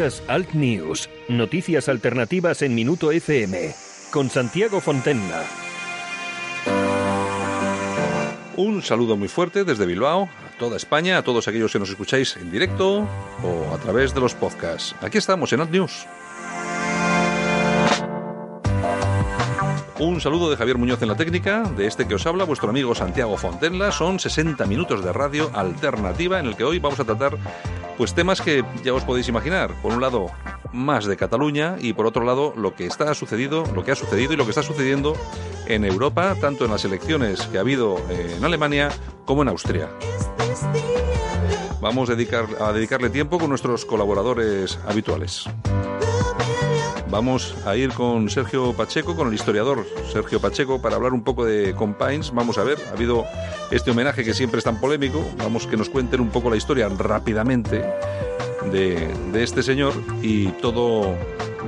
Alt News, noticias alternativas en Minuto FM, con Santiago Fontenla. Un saludo muy fuerte desde Bilbao, a toda España, a todos aquellos que nos escucháis en directo o a través de los podcasts. Aquí estamos en Alt News. Un saludo de Javier Muñoz en la técnica, de este que os habla vuestro amigo Santiago Fontenla. Son 60 minutos de radio alternativa en el que hoy vamos a tratar pues temas que ya os podéis imaginar. Por un lado, más de Cataluña y por otro lado, lo que está sucedido, lo que ha sucedido y lo que está sucediendo en Europa, tanto en las elecciones que ha habido en Alemania como en Austria. Vamos a, a dedicarle tiempo con nuestros colaboradores habituales. Vamos a ir con Sergio Pacheco, con el historiador Sergio Pacheco, para hablar un poco de Compines. Vamos a ver, ha habido este homenaje que siempre es tan polémico. Vamos que nos cuenten un poco la historia rápidamente de, de este señor y todo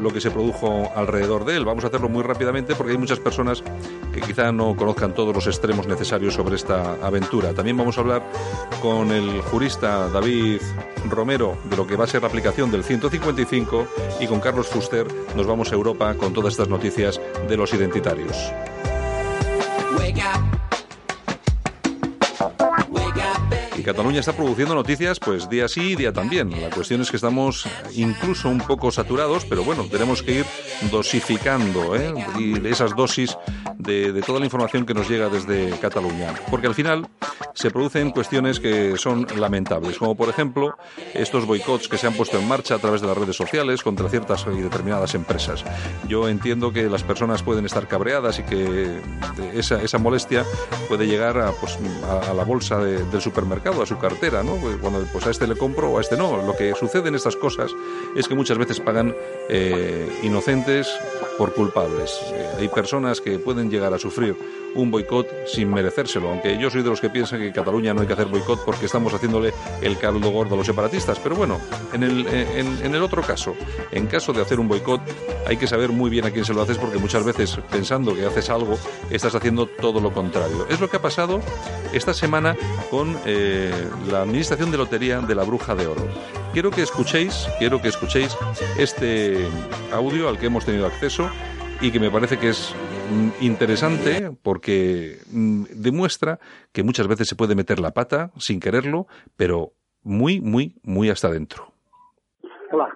lo que se produjo alrededor de él. Vamos a hacerlo muy rápidamente porque hay muchas personas que quizá no conozcan todos los extremos necesarios sobre esta aventura. También vamos a hablar con el jurista David Romero de lo que va a ser la aplicación del 155 y con Carlos Fuster nos vamos a Europa con todas estas noticias de los identitarios. Y Cataluña está produciendo noticias pues día sí, día también. La cuestión es que estamos incluso un poco saturados, pero bueno, tenemos que ir dosificando ¿eh? y esas dosis de, toda la información que nos llega desde Cataluña. Porque al final se producen cuestiones que son lamentables, como por ejemplo estos boicots que se han puesto en marcha a través de las redes sociales contra ciertas y determinadas empresas. Yo entiendo que las personas pueden estar cabreadas y que esa, molestia puede llegar a, pues, la bolsa de, del supermercado, a su cartera, ¿no? Cuando pues a este le compro o a este no. Lo que sucede en estas cosas es que muchas veces pagan eh, inocentes por culpables. Eh, hay personas que pueden llegar a sufrir un boicot sin merecérselo, aunque yo soy de los que piensan que en Cataluña no hay que hacer boicot porque estamos haciéndole el caldo gordo a los separatistas. Pero bueno, en el, otro caso, en caso de hacer un boicot, hay que saber muy bien a quién se lo haces porque muchas veces pensando que haces algo, estás haciendo todo lo contrario. Es lo que ha pasado esta semana con eh, la Administración de Lotería de la Bruja de Oro. Quiero que escuchéis, quiero que escuchéis este audio al que hemos tenido acceso y que me parece que es mm, interesante porque mm, demuestra que muchas veces se puede meter la pata sin quererlo, pero muy, muy, muy hasta adentro. Hola,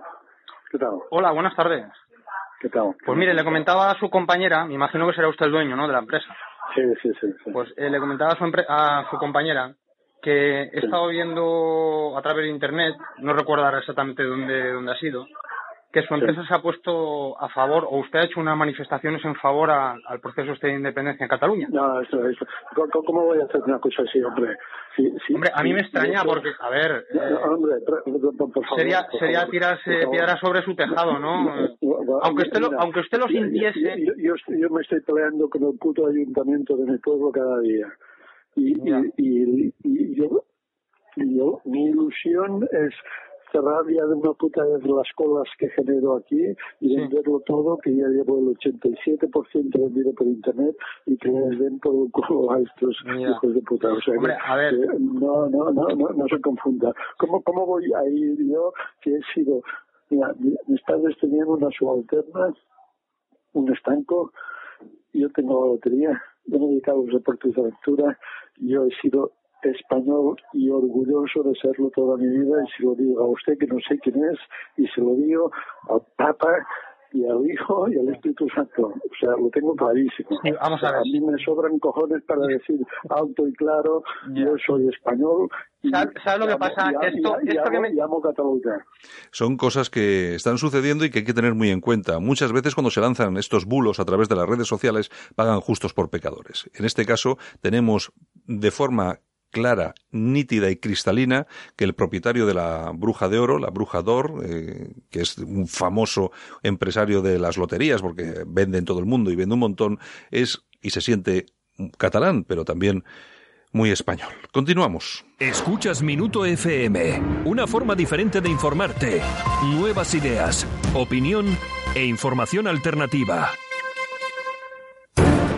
¿qué tal? Hola, buenas tardes. ¿Qué tal? Pues mire, le comentaba a su compañera, me imagino que será usted el dueño, ¿no?, de la empresa. Sí, sí, sí. sí. Pues eh, le comentaba a su, empre- a su compañera que he estado viendo a través de internet, no recuerdo ahora exactamente dónde, dónde ha sido, que su empresa se ha puesto a favor, o usted ha hecho unas manifestaciones en favor a- al proceso este de independencia en Cataluña. No, eso, eso. ¿Cómo, cómo voy a hacer una cosa así, hombre? Sí, sí, Hombre, a mí sí, me extraña porque, a ver, eh, no, hombre, por, favor. sería, por sería favor, tirarse por favor. piedras sobre su tejado, ¿no? Aunque usted lo, aunque usted lo sintiese, Yo, yo, yo- me estoy peleando con el puto ayuntamiento de mi pueblo cada día. Y, y, y, y yo, y yo, mi ilusión es cerrar ya de una puta vez las colas que genero aquí y Sí. venderlo todo, que ya llevo el 87% vendido por internet y que les den por el culo a estos Ya. hijos de puta. O sea, Hombre, que- a ver. que no, no, no, no, no se confunda. ¿Cómo, ¿Cómo voy a ir yo que he sido... Mira, mi- mis padres tenían una subalterna, un estanco, yo tengo la lotería, yo me he dedicado a los deportes de aventura, yo he sido español y orgulloso de serlo toda mi vida y se lo digo a usted que no sé quién es y se lo digo al Papa y al Hijo y al Espíritu Santo. O sea, lo tengo clarísimo. Vamos a ver. A mí me sobran cojones para decir alto y claro, yo soy español. y ¿Sabe- sabe lo que pasa? y Esto- y esto que me- y amo Cataluña. Son cosas que están sucediendo y que hay que tener muy en cuenta. Muchas veces cuando se lanzan estos bulos a través de las redes sociales pagan justos por pecadores. En este caso tenemos de forma clara, nítida y cristalina que el propietario de la Bruja de Oro, la Bruja d'Or, eh, que es un famoso empresario de las loterías porque vende en todo el mundo y vende un montón, es y se siente catalán, pero también muy español. Continuamos. Escuchas Minuto FM, una forma diferente de informarte. Nuevas ideas, opinión e información alternativa.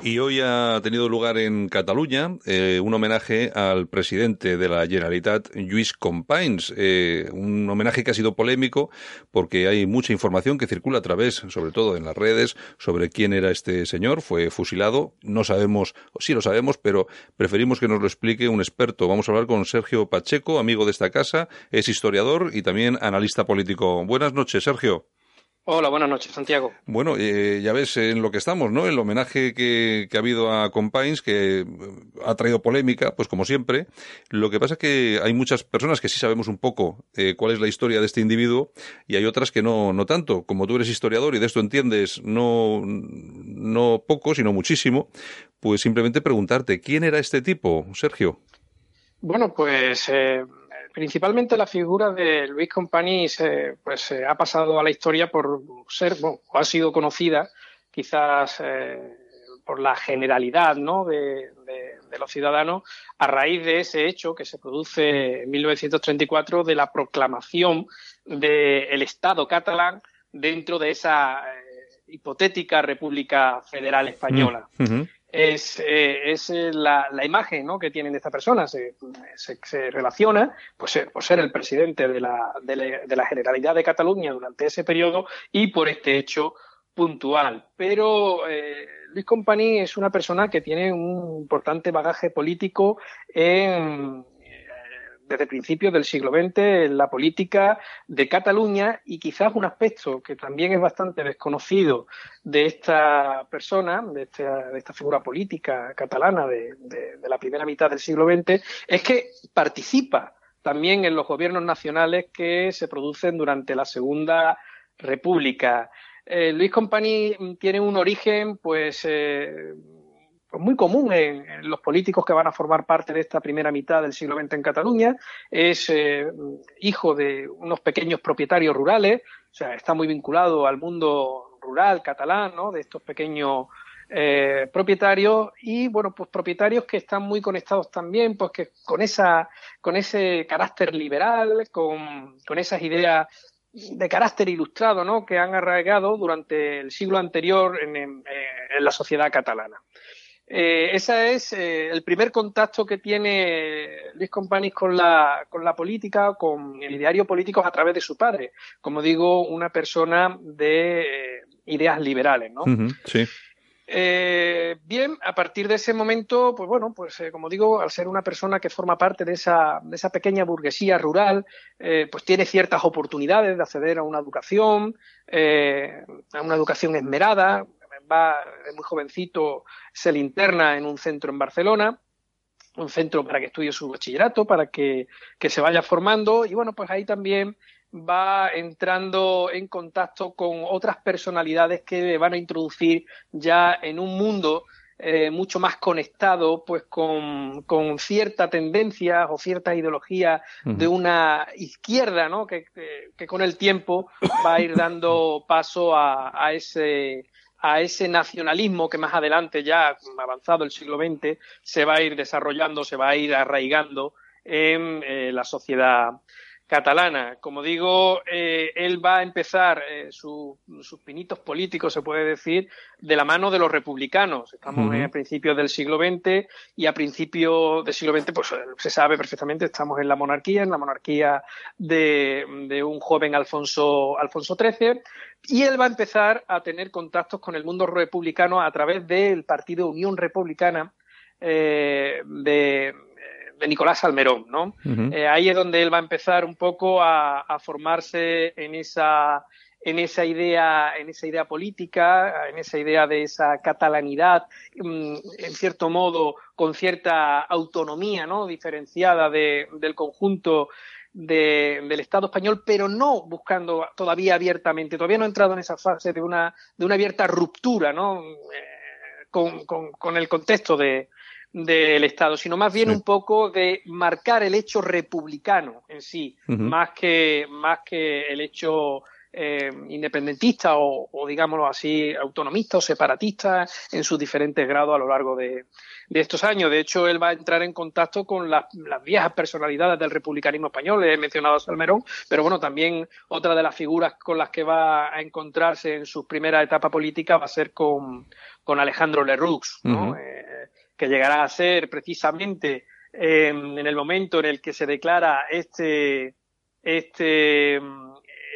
Y hoy ha tenido lugar en Cataluña eh, un homenaje al presidente de la Generalitat, Lluís Companys. Eh, un homenaje que ha sido polémico porque hay mucha información que circula a través, sobre todo en las redes, sobre quién era este señor. Fue fusilado. No sabemos, sí lo sabemos, pero preferimos que nos lo explique un experto. Vamos a hablar con Sergio Pacheco, amigo de esta casa, es historiador y también analista político. Buenas noches, Sergio. Hola, buenas noches, Santiago. Bueno, eh, ya ves en lo que estamos, ¿no? El homenaje que, ha habido a Compines, que eh, ha traído polémica, pues como siempre. Lo que pasa es que hay muchas personas que sí sabemos un poco eh, cuál es la historia de este individuo y hay otras que no, no tanto. Como tú eres historiador y de esto entiendes no, no poco, sino muchísimo, pues simplemente preguntarte, ¿quién era este tipo, Sergio? Bueno, pues principalmente la figura de Luis Companys pues ha pasado a la historia por ser, bueno, o ha sido conocida quizás eh, por la generalidad ¿no? de, los ciudadanos a raíz de ese hecho que se produce en 1934 de la proclamación del Estado catalán dentro de esa eh, hipotética República Federal Española. Mm, es, eh, es eh, la, la, imagen ¿no? que tienen de esta persona. Se, se, relaciona pues, eh, por ser el presidente de la, de, la, Generalidad de Cataluña durante ese periodo y por este hecho puntual. Pero Luis Companys es una persona que tiene un importante bagaje político en, desde principios del siglo XX en la política de Cataluña y quizás un aspecto que también es bastante desconocido de esta persona, de esta, figura política catalana de, la primera mitad del siglo XX, es que participa también en los gobiernos nacionales que se producen durante la Segunda República. Eh, Luis Company tiene un origen, pues, eh, pues muy común en, los políticos que van a formar parte de esta primera mitad del siglo XX en Cataluña. Es eh, hijo de unos pequeños propietarios rurales, o sea, está muy vinculado al mundo rural catalán, ¿no? De estos pequeños eh, propietarios y bueno pues propietarios que están muy conectados también pues que con esa con ese carácter liberal con, con esas ideas de carácter ilustrado ¿no? que han arraigado durante el siglo anterior en, en la sociedad catalana. Eh, ese es eh, el primer contacto que tiene Luis Companys con la, con la política, con el ideario político a través de su padre. Como digo, una persona de eh, ideas liberales, ¿no? sí. Eh, bien, a partir de ese momento, pues bueno, pues como digo, al ser una persona que forma parte de esa, de esa pequeña burguesía rural, pues tiene ciertas oportunidades de acceder a una educación, a una educación esmerada, va muy jovencito, se le interna en un centro en Barcelona, un centro para que estudie su bachillerato, para que, se vaya formando y bueno, pues ahí también va entrando en contacto con otras personalidades que le van a introducir ya en un mundo eh, mucho más conectado pues con, con cierta tendencia o cierta ideología de una izquierda ¿no? que, que, con el tiempo va a ir dando paso a, a ese a ese nacionalismo que más adelante, ya avanzado el siglo XX, se va a ir desarrollando, se va a ir arraigando en eh, la sociedad catalana. Como digo, eh, él va a empezar eh, sus pinitos políticos, se puede decir, de la mano de los republicanos. Estamos en a principios del siglo XX y a principios del siglo XX, pues se sabe perfectamente, estamos en la monarquía, en la monarquía de, de un joven Alfonso, Alfonso XIII, y él va a empezar a tener contactos con el mundo republicano a través del partido Unión Republicana eh, de, Nicolás Almerón, ¿no? Eh, ahí es donde él va a empezar un poco a, formarse en esa en esa idea, en esa idea política, en esa idea de esa catalanidad, mm, en cierto modo, con cierta autonomía, ¿no? diferenciada del conjunto del Estado español, pero no buscando todavía abiertamente, todavía no ha entrado en esa fase de una, de una abierta ruptura ¿no? Eh, con, con, el contexto de, del Estado, sino más bien un poco de marcar el hecho republicano en sí, más que más que el hecho eh, independentista o, digámoslo así, autonomista o separatista en sus diferentes grados a lo largo de, estos años. De hecho, él va a entrar en contacto con las, viejas personalidades del republicanismo español. He mencionado a Salmerón, pero bueno, también otra de las figuras con las que va a encontrarse en su primera etapa política va a ser con, Alejandro Leroux, eh, que llegará a ser precisamente eh, en el momento en el que se declara este este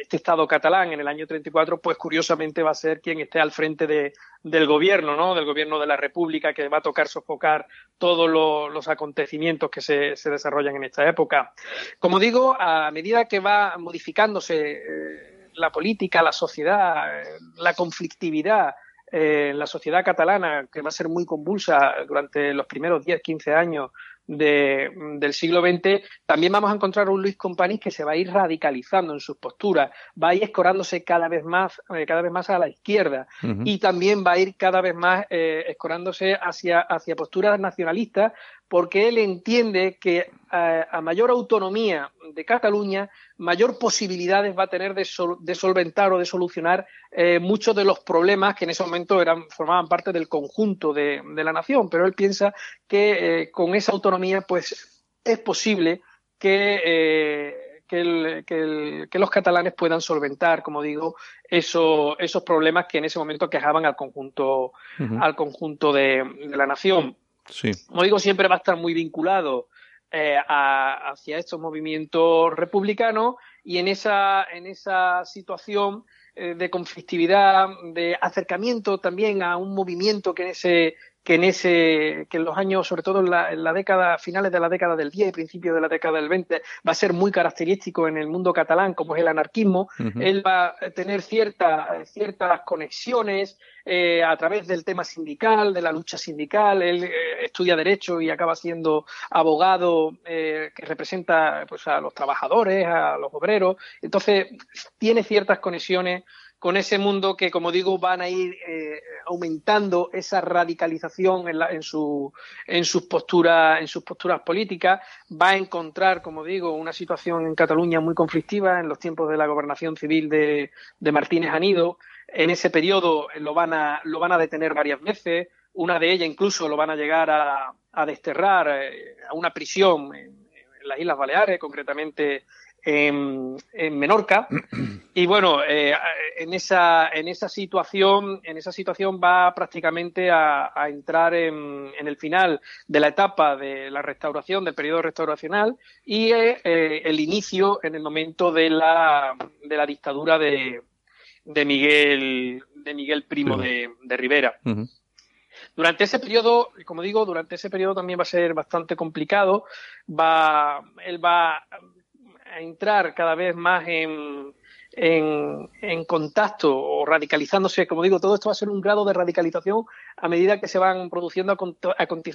este Estado catalán en el año 34, pues curiosamente va a ser quien esté al frente de, del gobierno, ¿no? Del gobierno de la República, que va a tocar sofocar todos los acontecimientos que se, se, desarrollan en esta época. Como digo, a medida que va modificándose eh, la política, la sociedad, eh, la conflictividad, eh, en la sociedad catalana, que va a ser muy convulsa durante los primeros 10, 15 años de, del siglo XX, también vamos a encontrar un Luis Companys que se va a ir radicalizando en sus posturas, va a ir escorándose cada vez más, eh, cada vez más a la izquierda y también va a ir cada vez más eh, escorándose hacia, hacia posturas nacionalistas porque él entiende que eh, a, mayor autonomía de Cataluña, mayor posibilidades va a tener de, solventar o de solucionar eh, muchos de los problemas que en ese momento eran, formaban parte del conjunto de, la nación. Pero él piensa que eh, con esa autonomía, pues es posible que, que, los catalanes puedan solventar, como digo, esos problemas que en ese momento quejaban al conjunto, al conjunto de la nación. Como digo, siempre va a estar muy vinculado eh, hacia estos movimientos republicanos y en esa, en esa situación eh, de conflictividad, de acercamiento también a un movimiento que en ese que en ese que en los años sobre todo en la, década finales de la década del 10 y principios de la década del 20 va a ser muy característico en el mundo catalán como es el anarquismo él va a tener ciertas ciertas conexiones eh, a través del tema sindical de la lucha sindical. Él eh, estudia derecho y acaba siendo abogado eh, que representa pues a los trabajadores a los obreros. Entonces tiene ciertas conexiones con ese mundo que, como digo, van a ir eh, aumentando esa radicalización en, en, su, en, sus posturas, en sus posturas políticas. Va a encontrar, como digo, una situación en Cataluña muy conflictiva en los tiempos de la gobernación civil de, Martínez Anido. En ese periodo lo van, a, lo van a detener varias veces. Una de ellas incluso lo van a llegar a, desterrar eh, a una prisión en las Islas Baleares, concretamente en, Menorca. Y bueno, eh, en, esa, en esa situación, en esa situación va prácticamente a, entrar en, el final de la etapa de la restauración, del periodo restauracional, y eh, el inicio en el momento de la, de la dictadura de, de Miguel, de Miguel Primo de, Rivera. Durante ese periodo, como digo, durante ese periodo también va a ser bastante complicado. Va, él va a entrar cada vez más en, en, contacto o radicalizándose, como digo, todo esto va a ser un grado de radicalización a medida que se van produciendo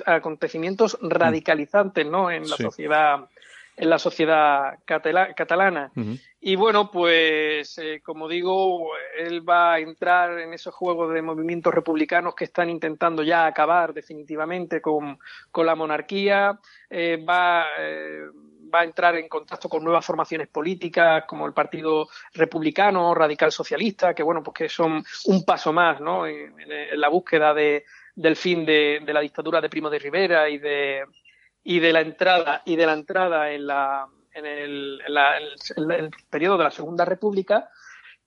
acontecimientos mm. radicalizantes ¿no? en la sociedad en la sociedad catalana. Y bueno, pues eh, como digo, él va a entrar en esos juegos de movimientos republicanos que están intentando ya acabar definitivamente con, con la monarquía. Eh, va, eh, va a entrar en contacto con nuevas formaciones políticas como el Partido Republicano, Radical Socialista, que bueno, pues que son un paso más, ¿no? En, la búsqueda de, del fin de, la dictadura de Primo de Rivera y de y de la entrada y de la entrada en la en el, el periodo de la Segunda República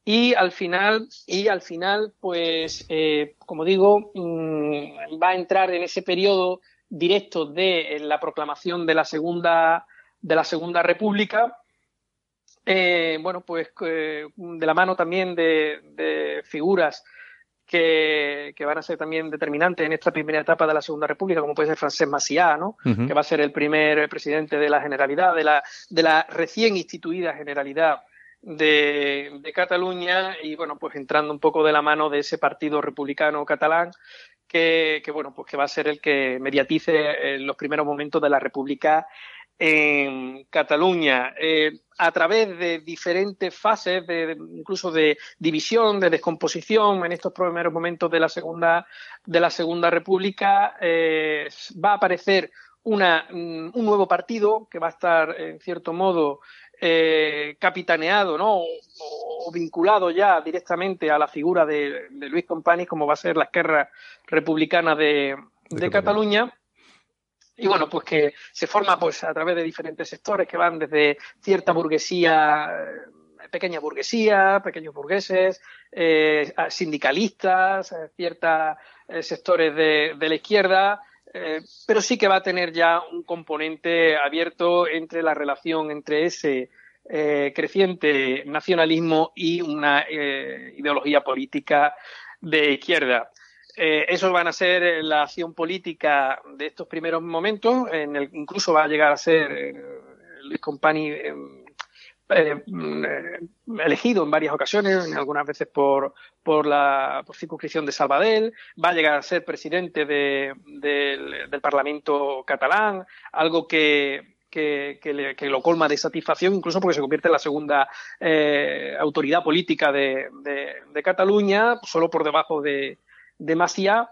y al final y al final pues eh, como digo mm, va a entrar en ese periodo directo de la proclamación de la segunda de la Segunda República. Eh, bueno, pues eh, de la mano también de, figuras que, van a ser también determinantes en esta primera etapa de la Segunda República, como puede ser Francesc Maciá, ¿no? que va a ser el primer presidente de la Generalidad, de la, de la recién instituida Generalidad de, de, Cataluña y bueno, pues entrando un poco de la mano de ese partido republicano catalán que, que bueno, pues que va a ser el que mediatice en los primeros momentos de la República en Cataluña eh, a través de diferentes fases, de, incluso de división, de descomposición en estos primeros momentos de la segunda de la segunda República, eh, va a aparecer una, mm, un nuevo partido que va a estar en cierto modo eh, capitaneado ¿no? O, vinculado ya directamente a la figura de, Luis Companys, como va a ser la Esquerra Republicana de, de Cataluña y bueno, pues que se forma pues a través de diferentes sectores que van desde cierta burguesía, eh, pequeña burguesía, pequeños burgueses, eh, sindicalistas, eh, ciertos sectores de, la izquierda, pero sí que va a tener ya un componente abierto entre la relación entre ese creciente nacionalismo y una ideología política de izquierda. Eh, eso van a ser eh, la acción política de estos primeros momentos. En el, incluso va a llegar a ser eh, Luis Compani mm, elegido en varias ocasiones, algunas veces por, por la circunscripción de Salvadell. Va a llegar a ser presidente del Parlamento catalán, algo que, que, lo colma de satisfacción, incluso porque se convierte en la segunda autoridad política de, Cataluña, solo por debajo de, demasiado.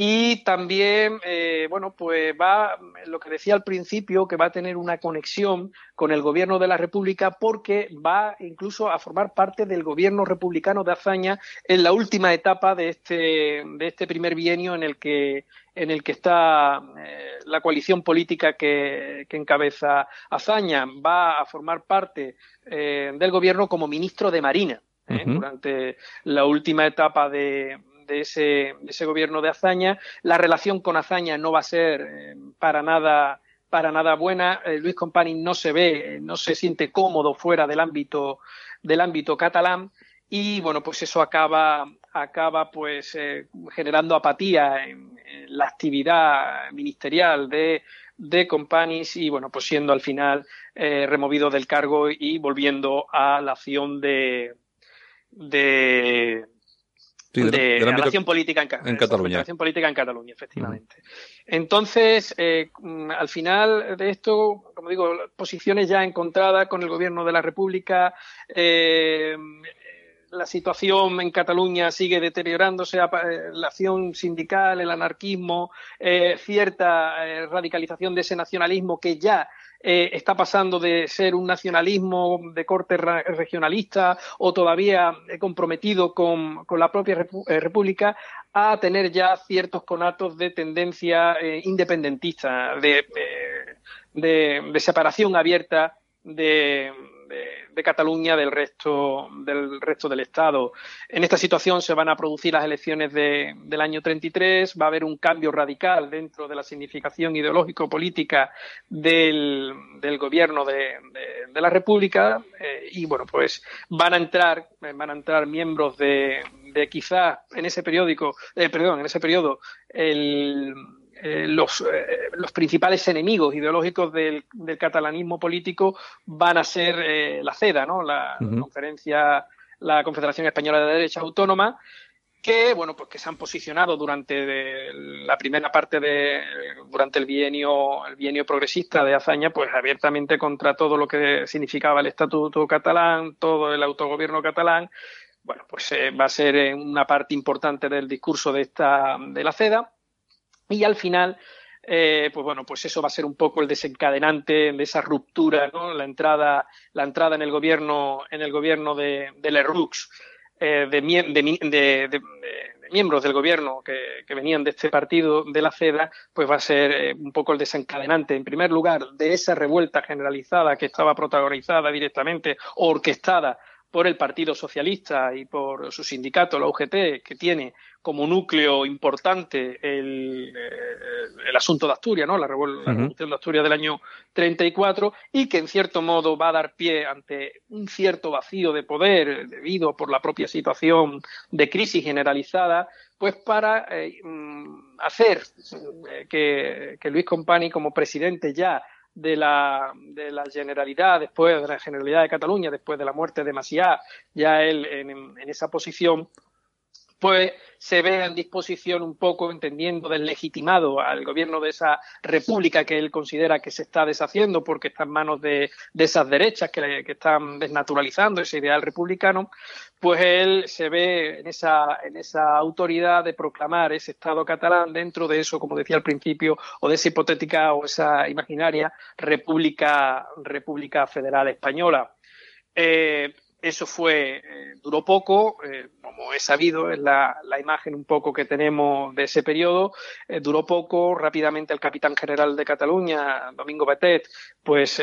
Y también, eh, bueno, pues va, lo que decía al principio, que va a tener una conexión con el gobierno de la República porque va incluso a formar parte del gobierno republicano de Azaña en la última etapa de este, de este primer bienio en el que, en el que está eh, la coalición política que, encabeza Azaña. Va a formar parte eh, del gobierno como ministro de Marina. durante la última etapa de, de ese, ese gobierno de Azaña. La relación con Azaña no va a ser eh, para nada para nada buena. Eh, Luis Compani no se ve, eh, no se siente cómodo fuera del ámbito del ámbito catalán y bueno, pues eso acaba acaba pues generando apatía en, la actividad ministerial de de Companis y bueno, pues siendo al final removido del cargo y volviendo a la acción de, de de, relación política en, Cataluña. política en Cataluña, efectivamente. Entonces, eh, mm, al final de esto, como digo, posiciones ya encontradas con el gobierno de la República, eh, la situación en Cataluña sigue deteriorándose, eh, la acción sindical, el anarquismo, cierta radicalización de ese nacionalismo que ya eh, está pasando de ser un nacionalismo de corte regionalista o todavía comprometido con, la propia eh, República a tener ya ciertos conatos de tendencia eh, independentista, de, de, separación abierta de, de Cataluña del resto, del resto del Estado. En esta situación se van a producir las elecciones del año 33, va a haber un cambio radical dentro de la significación ideológico-política del, gobierno de, la República eh, y, bueno, pues van a entrar, van a entrar miembros de, de quizá en ese periódico, eh, perdón, en ese periodo el eh, los, eh, los, principales enemigos ideológicos del, catalanismo político van a ser eh, la CEDA, ¿no? la, conferencia, la Confederación Española de Derecha Autónoma, que bueno pues que se han posicionado durante la primera parte de durante el bienio el bienio progresista de Azaña pues abiertamente contra todo lo que significaba el estatuto catalán todo el autogobierno catalán. Bueno pues va a ser una parte importante del discurso de esta de la CEDA y al final, eh, pues bueno, pues eso va a ser un poco el desencadenante de esa ruptura, ¿no? La entrada, la entrada en el gobierno, en el gobierno de, de Lerroux, eh, de, de, miembros del gobierno que, que, venían de este partido de la CEDA, pues va a ser eh, un poco el desencadenante, en primer lugar, de esa revuelta generalizada que estaba protagonizada directamente, orquestada por el Partido Socialista y por su sindicato, la UGT, que tiene como núcleo importante el, eh, el asunto de Asturias, ¿no? la, revolución de Asturias del año 34, y que en cierto modo va a dar pie ante un cierto vacío de poder debido por la propia situación de crisis generalizada, pues para eh, mm, hacer eh, que, que Luis Compani como presidente ya de la, de la Generalidad, después de la Generalidad de Cataluña, después de la muerte de Maciá, ya él en, esa posición, pues se ve en disposición un poco, entendiendo deslegitimado al gobierno de esa república que él considera que se está deshaciendo porque está en manos de, esas derechas que, están desnaturalizando ese ideal republicano, pues él se ve en esa, en esa autoridad de proclamar ese Estado catalán dentro de eso, como decía al principio, o de esa hipotética o esa imaginaria República, República Federal Española. Eh, eso fue, eh, duró poco, eh, como he sabido, es la, imagen un poco que tenemos de ese periodo, eh, duró poco, rápidamente el capitán general de Cataluña, Domingo Batet, pues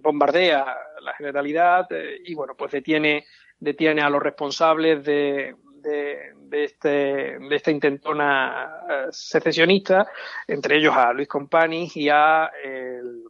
bombardea la generalidad y bueno, pues detiene, detiene a los responsables de, de, de, este, de esta intentona secesionista, entre ellos a Luis Compani y a el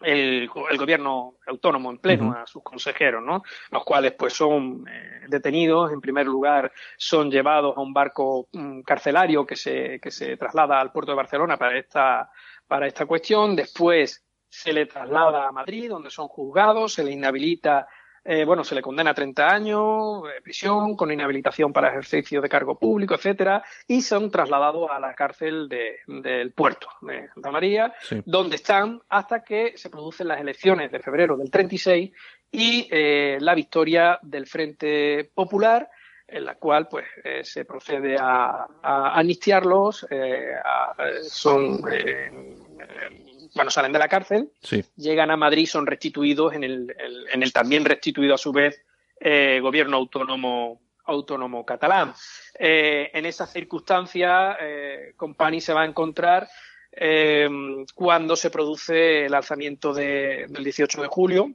el, gobierno autónomo en pleno a sus consejeros, ¿no? Los cuales pues son eh, detenidos, en primer lugar son llevados a un barco mm, carcelario que se, que se traslada al puerto de Barcelona para esta, para esta cuestión, después se le traslada a Madrid, donde son juzgados, se le inhabilita eh, bueno, se le condena a 30 años de prisión con inhabilitación para ejercicio de cargo público, etcétera, y son trasladados a la cárcel del puerto de Santa María, donde están hasta que se producen las elecciones de febrero del 36 y eh, la victoria del Frente Popular en la cual pues eh, se procede a, a amnistiarlos, son bueno, salen de la cárcel, llegan a Madrid, son restituidos en el, en el también restituido a su vez eh, gobierno autónomo autónomo catalán. Eh, en esas circunstancias, eh, Compani se va a encontrar eh, cuando se produce el alzamiento del 18 de julio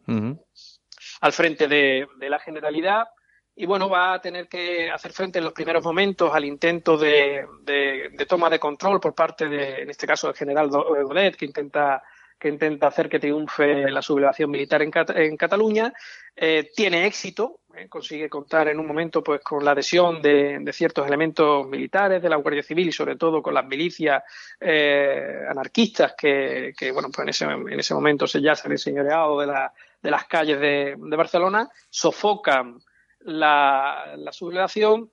al frente de, la Generalidad. Y bueno, va a tener que hacer frente en los primeros momentos al intento de, de, toma de control por parte de, en este caso, del general Godet, que intenta que intenta hacer que triunfe la sublevación militar en, en Cataluña. Eh, tiene éxito, eh, consigue contar en un momento pues con la adhesión de, de, ciertos elementos militares de la Guardia Civil y sobre todo con las milicias eh, anarquistas que, que, bueno, pues en ese, en ese momento se ya se han enseñoreado de, la, de las calles de, de Barcelona, sofocan la, sublevación.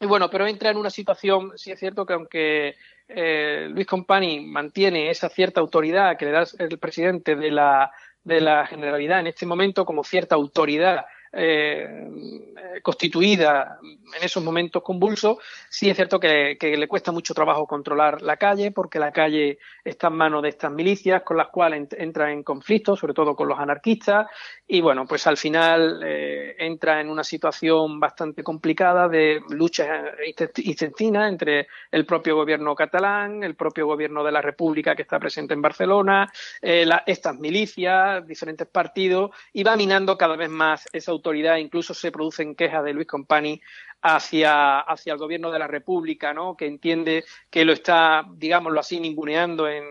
Y bueno, pero entra en una situación, sí es cierto que aunque eh, Luis Compani mantiene esa cierta autoridad que le da el presidente de la, de la Generalidad en este momento como cierta autoridad eh, constituida en esos momentos convulsos, sí es cierto que, le cuesta mucho trabajo controlar la calle, porque la calle está en manos de estas milicias con las cuales entra en conflicto, sobre todo con los anarquistas, y bueno, pues al final eh, entra en una situación bastante complicada de lucha intestina entre el propio gobierno catalán, el propio gobierno de la República que está presente en Barcelona, eh, estas milicias, diferentes partidos, y va minando cada vez más esa autoridad, incluso se producen quejas de Luis Compani hacia, hacia el gobierno de la República, ¿no? que entiende que lo está, digámoslo así, ninguneando en,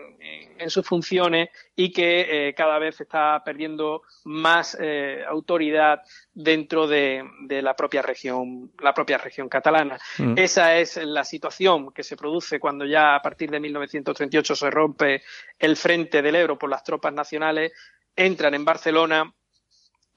en, sus funciones y que eh, cada vez está perdiendo más eh, autoridad dentro de, de, la propia región, la propia región catalana. Mm. Esa es la situación que se produce cuando ya a partir de 1938 se rompe el frente del Ebro por las tropas nacionales, entran en Barcelona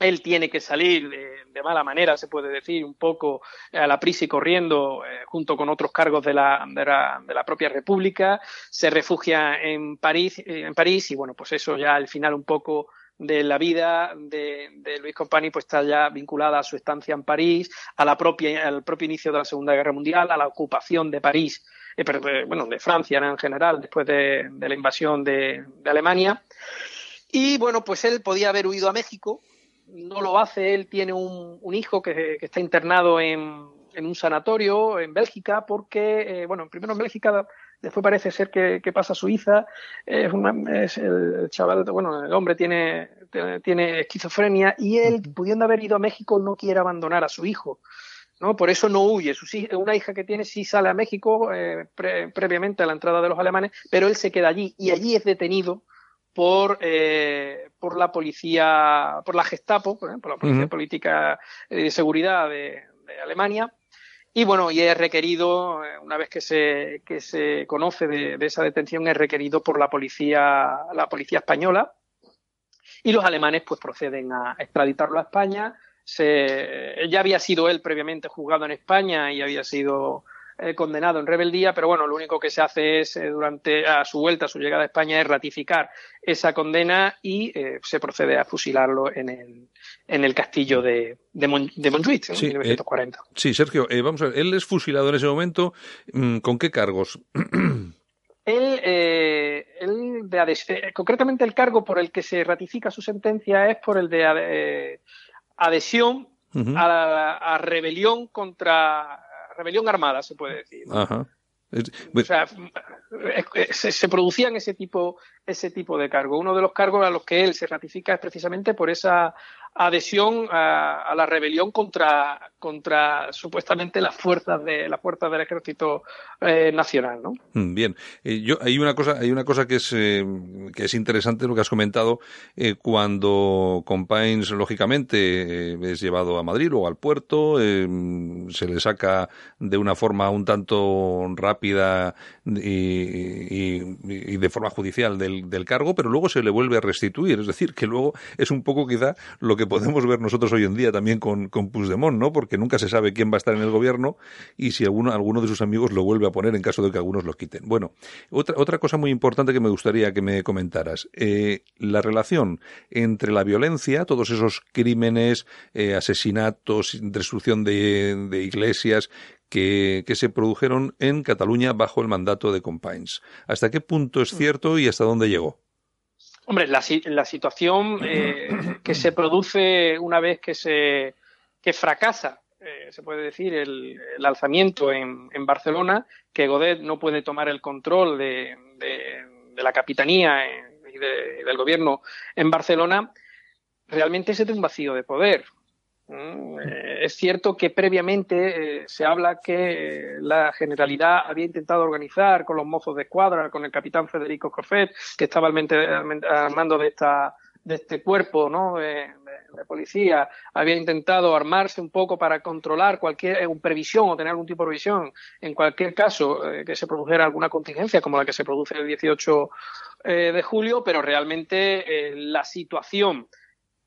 él tiene que salir de, mala manera, se puede decir, un poco a la prisa y corriendo, eh, junto con otros cargos de la, de la, de, la, propia República, se refugia en París, eh, en París y bueno, pues eso ya al final un poco de la vida de, Luis Compani pues está ya vinculada a su estancia en París, a la propia, al propio inicio de la Segunda Guerra Mundial, a la ocupación de París, eh, bueno, de Francia en general, después de, la invasión de Alemania. Y bueno, pues él podía haber huido a México, no lo hace, él tiene un, un hijo que, está internado en, en, un sanatorio en Bélgica porque, eh, bueno, primero en Bélgica, después parece ser que, pasa a Suiza, es, es, el chaval, bueno, el hombre tiene, tiene esquizofrenia y él, pudiendo haber ido a México, no quiere abandonar a su hijo. ¿no? Por eso no huye. Su, una hija que tiene sí sale a México eh, previamente a la entrada de los alemanes, pero él se queda allí y allí es detenido por, eh, por la policía, por la Gestapo, por, la Policía Política de Seguridad de, Alemania. Y bueno, y es requerido, eh, una vez que se, que se conoce de, esa detención, es requerido por la policía, la policía española. Y los alemanes pues proceden a extraditarlo a España, se, ya había sido él previamente juzgado en España y había sido eh, condenado en rebeldía, pero bueno, lo único que se hace es, eh, durante a su vuelta, a su llegada a España, es ratificar esa condena y eh, se procede a fusilarlo en el, en el castillo de, de, Montjuic en 1940. sí, Sergio, vamos a ver, él es fusilado en ese momento, mm, ¿con qué cargos? Él, él de concretamente el cargo por el que se ratifica su sentencia es por el de adhesión a, a rebelión contra rebelión armada, se puede decir. o pues sea, se, se, producían ese tipo, ese tipo de cargos. Uno de los cargos a los que él se ratifica es precisamente por esa adhesión a, la rebelión contra, contra supuestamente las fuerzas de las fuerzas del ejército eh, nacional, ¿no? Mm, bien, eh, yo hay una cosa hay una cosa que es eh, que es interesante lo que has comentado cuando Compains lógicamente es llevado a Madrid o al puerto se le saca de una forma un tanto rápida y, de forma judicial del, del cargo, pero luego se le vuelve a restituir, es decir, que luego es un poco quizá lo que que podemos ver nosotros hoy en día también con, con Puigdemont, ¿no? Porque nunca se sabe quién va a estar en el gobierno y si alguno, alguno de sus amigos lo vuelve a poner en caso de que algunos lo quiten. Bueno, otra, otra cosa muy importante que me gustaría que me comentaras. Eh, la relación entre la violencia, todos esos crímenes, eh, asesinatos, destrucción de, iglesias, que, que, se produjeron en Cataluña bajo el mandato de Companys. ¿Hasta qué punto es cierto y hasta dónde llegó? Hombre, la, la situación eh, que se produce una vez que se que fracasa, eh, se puede decir, el, alzamiento en, en, Barcelona, que Godet no puede tomar el control de, de, la capitanía y del gobierno en Barcelona, realmente es de un vacío de poder. Mm, eh, es cierto que previamente eh, se habla que la Generalidad había intentado organizar con los mozos de escuadra, con el capitán Federico Corfet, que estaba al, mando de, esta, de este cuerpo ¿no? de, policía, había intentado armarse un poco para controlar cualquier eh, previsión o tener algún tipo de previsión en cualquier caso que se produjera alguna contingencia como la que se produce el 18 de julio, pero realmente la situación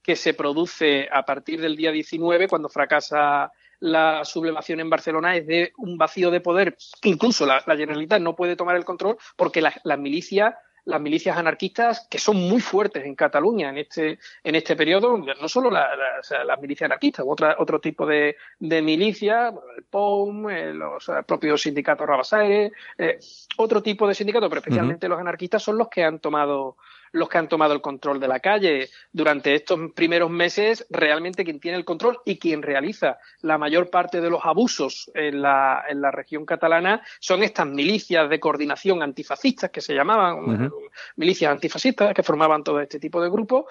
que se produce a partir del día 19, cuando fracasa la sublevación en Barcelona, es de un vacío de poder incluso la, Generalitat no puede tomar el control porque las milicias las milicias anarquistas que son muy fuertes en Cataluña en este en este periodo no solo las milicias anarquistas otra, otro tipo de, de milicias el POUM eh, los propios sindicatos Rabasaire eh, otro tipo de sindicatos pero especialmente los anarquistas son los que han tomado los que han tomado el control de la calle. Durante estos primeros meses, realmente quien tiene el control y quien realiza la mayor parte de los abusos en la, en la región catalana son estas milicias de coordinación antifascistas que se llamaban, milicias antifascistas que formaban todo este tipo de grupos.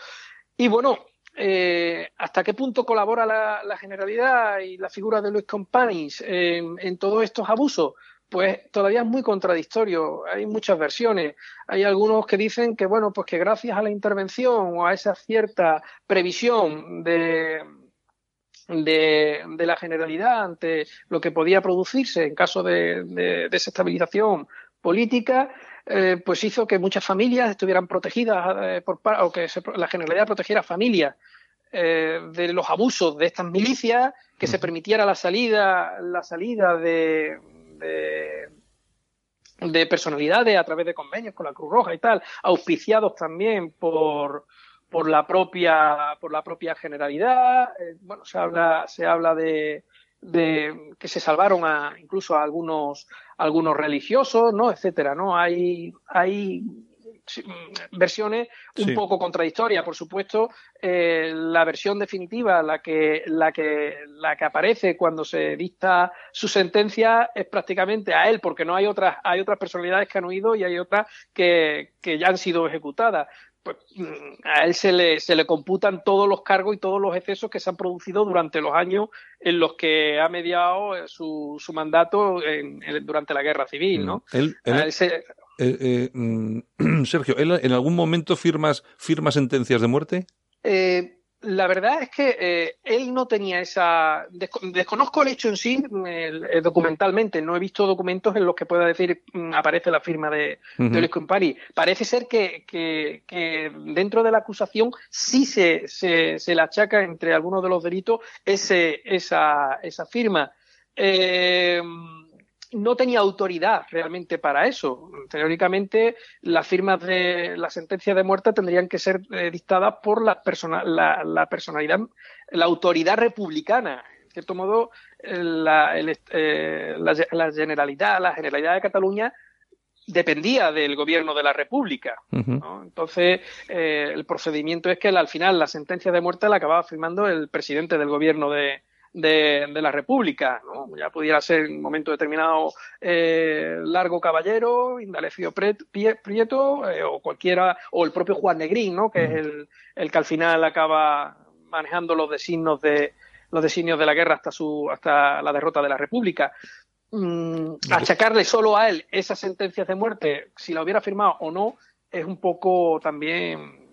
Y bueno, eh, ¿Hasta qué punto colabora la, Generalidad y la figura de Luis Companys en, en todos estos abusos? Pues todavía es muy contradictorio. Hay muchas versiones. Hay algunos que dicen que, bueno, pues que gracias a la intervención o a esa cierta previsión de, de, la generalidad ante lo que podía producirse en caso de, desestabilización política, eh, pues hizo que muchas familias estuvieran protegidas eh, por, o que la generalidad protegiera familias eh, de los abusos de estas milicias, que se permitiera la salida, la salida de, de, personalidades a través de convenios con la Cruz Roja y tal, auspiciados también por, por la propia por la propia generalidad. Eh, bueno se habla se habla de, que se salvaron a incluso a algunos algunos religiosos no etcétera no hay hay versiones un poco contradictorias, por supuesto. Eh, la versión definitiva, la que, la, que, la que aparece cuando se dicta su sentencia, es prácticamente a él, porque no hay otras, hay otras personalidades que han huido y hay otras que, que ya han sido ejecutadas. Pues, mm, a él se le, se le computan todos los cargos y todos los excesos que se han producido durante los años en los que ha mediado su, su mandato en, durante la guerra civil, ¿no? Eh, eh, mm, Sergio, ¿en algún momento firmas, firma sentencias de muerte? Eh, la verdad es que eh, él no tenía esa. Desconozco el hecho en sí documentalmente. No he visto documentos en los que pueda decir mm, aparece la firma de, Luis Compari. Parece ser que, que, dentro de la acusación sí se, se, se, le achaca entre algunos de los delitos ese, esa, esa firma. Eh, no tenía autoridad realmente para eso. Teóricamente, las firmas de la sentencia de muerte tendrían que ser eh, dictadas por la, la, personalidad, la autoridad republicana. En cierto modo, eh, la, eh, la, Generalidad, la Generalidad de Cataluña dependía del gobierno de la República. Entonces, el procedimiento es que al final la sentencia de muerte la acababa firmando el presidente del gobierno de, de, la República. ¿no? Ya pudiera ser en un momento determinado eh, Largo Caballero, Indalecio Prieto eh, o cualquiera, o el propio Juan Negrín, ¿no? que es el, el que al final acaba manejando los designios de los designios de la guerra hasta su hasta la derrota de la República. Mm, achacarle solo a él esas sentencias de muerte, si la hubiera firmado o no, es un poco también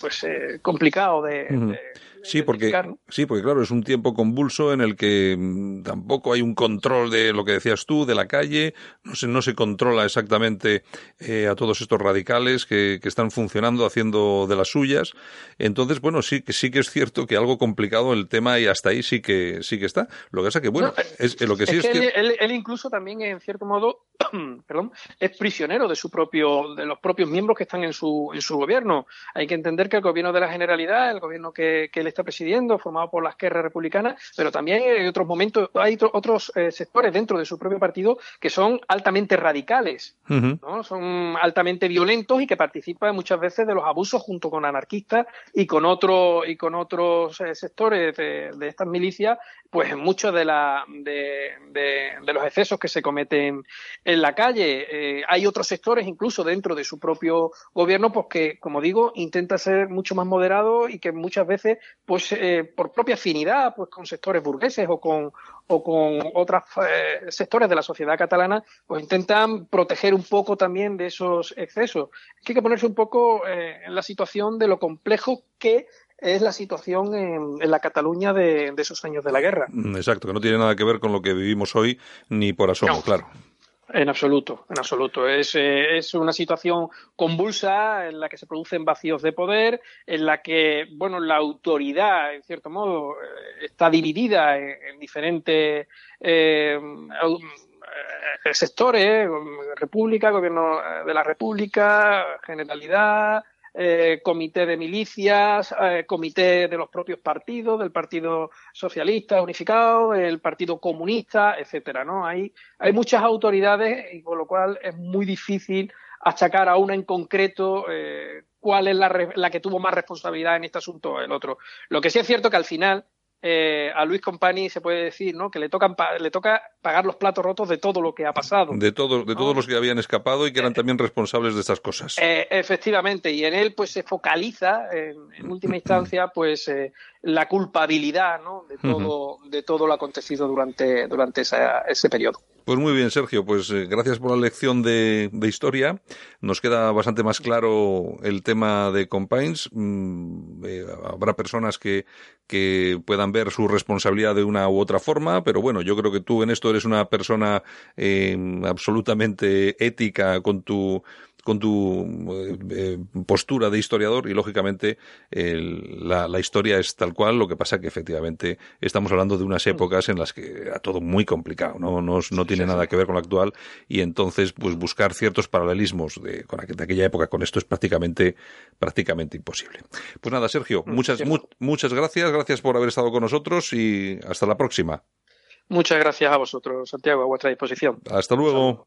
pues eh, complicado de, Sí, porque, sí, porque claro, es un tiempo convulso en el que mm, tampoco hay un control de lo que decías tú, de la calle, no se, no se controla exactamente eh, a todos estos radicales que, que, están funcionando, haciendo de las suyas. Entonces, bueno, sí que sí que es cierto que algo complicado el tema y hasta ahí sí que sí que está. Lo que pasa que, bueno, es, lo que sí es, que, él, él, incluso también, en cierto modo, perdón, es prisionero de su propio, de los propios miembros que están en su, en su gobierno. Hay que entender que el gobierno de la Generalidad, el gobierno que, que él está presidiendo, formado por la izquierda republicana, pero también hay otros momentos, hay otros eh, sectores dentro de su propio partido que son altamente radicales, ¿no? son altamente violentos y que participan muchas veces de los abusos junto con anarquistas y con otros y con otros eh, sectores de, estas milicias, pues en muchos de, la, de, de, los excesos que se cometen en la calle. Eh, hay otros sectores, incluso dentro de su propio gobierno, pues que, como digo, intenta ser mucho más moderado y que muchas veces pues eh, por propia afinidad pues con sectores burgueses o con o con otros eh, sectores de la sociedad catalana pues intentan proteger un poco también de esos excesos hay que ponerse un poco eh, en la situación de lo complejo que es la situación en, la Cataluña de, esos años de la guerra. Exacto, que no tiene nada que ver con lo que vivimos hoy ni por asomo, claro. En absoluto, en absoluto. Es, eh, es, una situación convulsa en la que se producen vacíos de poder, en la que, bueno, la autoridad, en cierto modo, eh, está dividida en, diferentes eh, sectores, República, Gobierno de la República, Generalidad, eh, comité de milicias, eh, comité de los propios partidos, del Partido Socialista Unificado, el Partido Comunista, etcétera, ¿no? Hay, hay muchas autoridades y con lo cual es muy difícil achacar a una en concreto eh, cuál es la, la, que tuvo más responsabilidad en este asunto o el otro. Lo que sí es cierto que al final eh, a Luis Compani se puede decir ¿no? que le, tocan le toca pagar los platos rotos de todo lo que ha pasado. De, todo, de todos los que habían escapado y que eran eh, también responsables de estas cosas. Eh, efectivamente, y en él pues se focaliza, en, última instancia, pues la culpabilidad ¿no? de, todo, de todo lo acontecido durante, durante ese periodo. Pues muy bien, Sergio. Pues eh, gracias por la lección de, historia. Nos queda bastante más claro el tema de Compines. Mm, eh, habrá personas que, que puedan ver su responsabilidad de una u otra forma, pero bueno, yo creo que tú en esto eres una persona eh, absolutamente ética con tu con tu eh, postura de historiador y lógicamente la, la, historia es tal cual, lo que pasa que efectivamente estamos hablando de unas épocas en las que era todo muy complicado, no, no, no tiene nada que ver con lo actual y entonces pues buscar ciertos paralelismos de, con de aquella época con esto es prácticamente, prácticamente imposible. Pues nada, Sergio, mm, muchas, muchas gracias, gracias por haber estado con nosotros y hasta la próxima. Muchas gracias a vosotros, Santiago, a vuestra disposición. Hasta luego.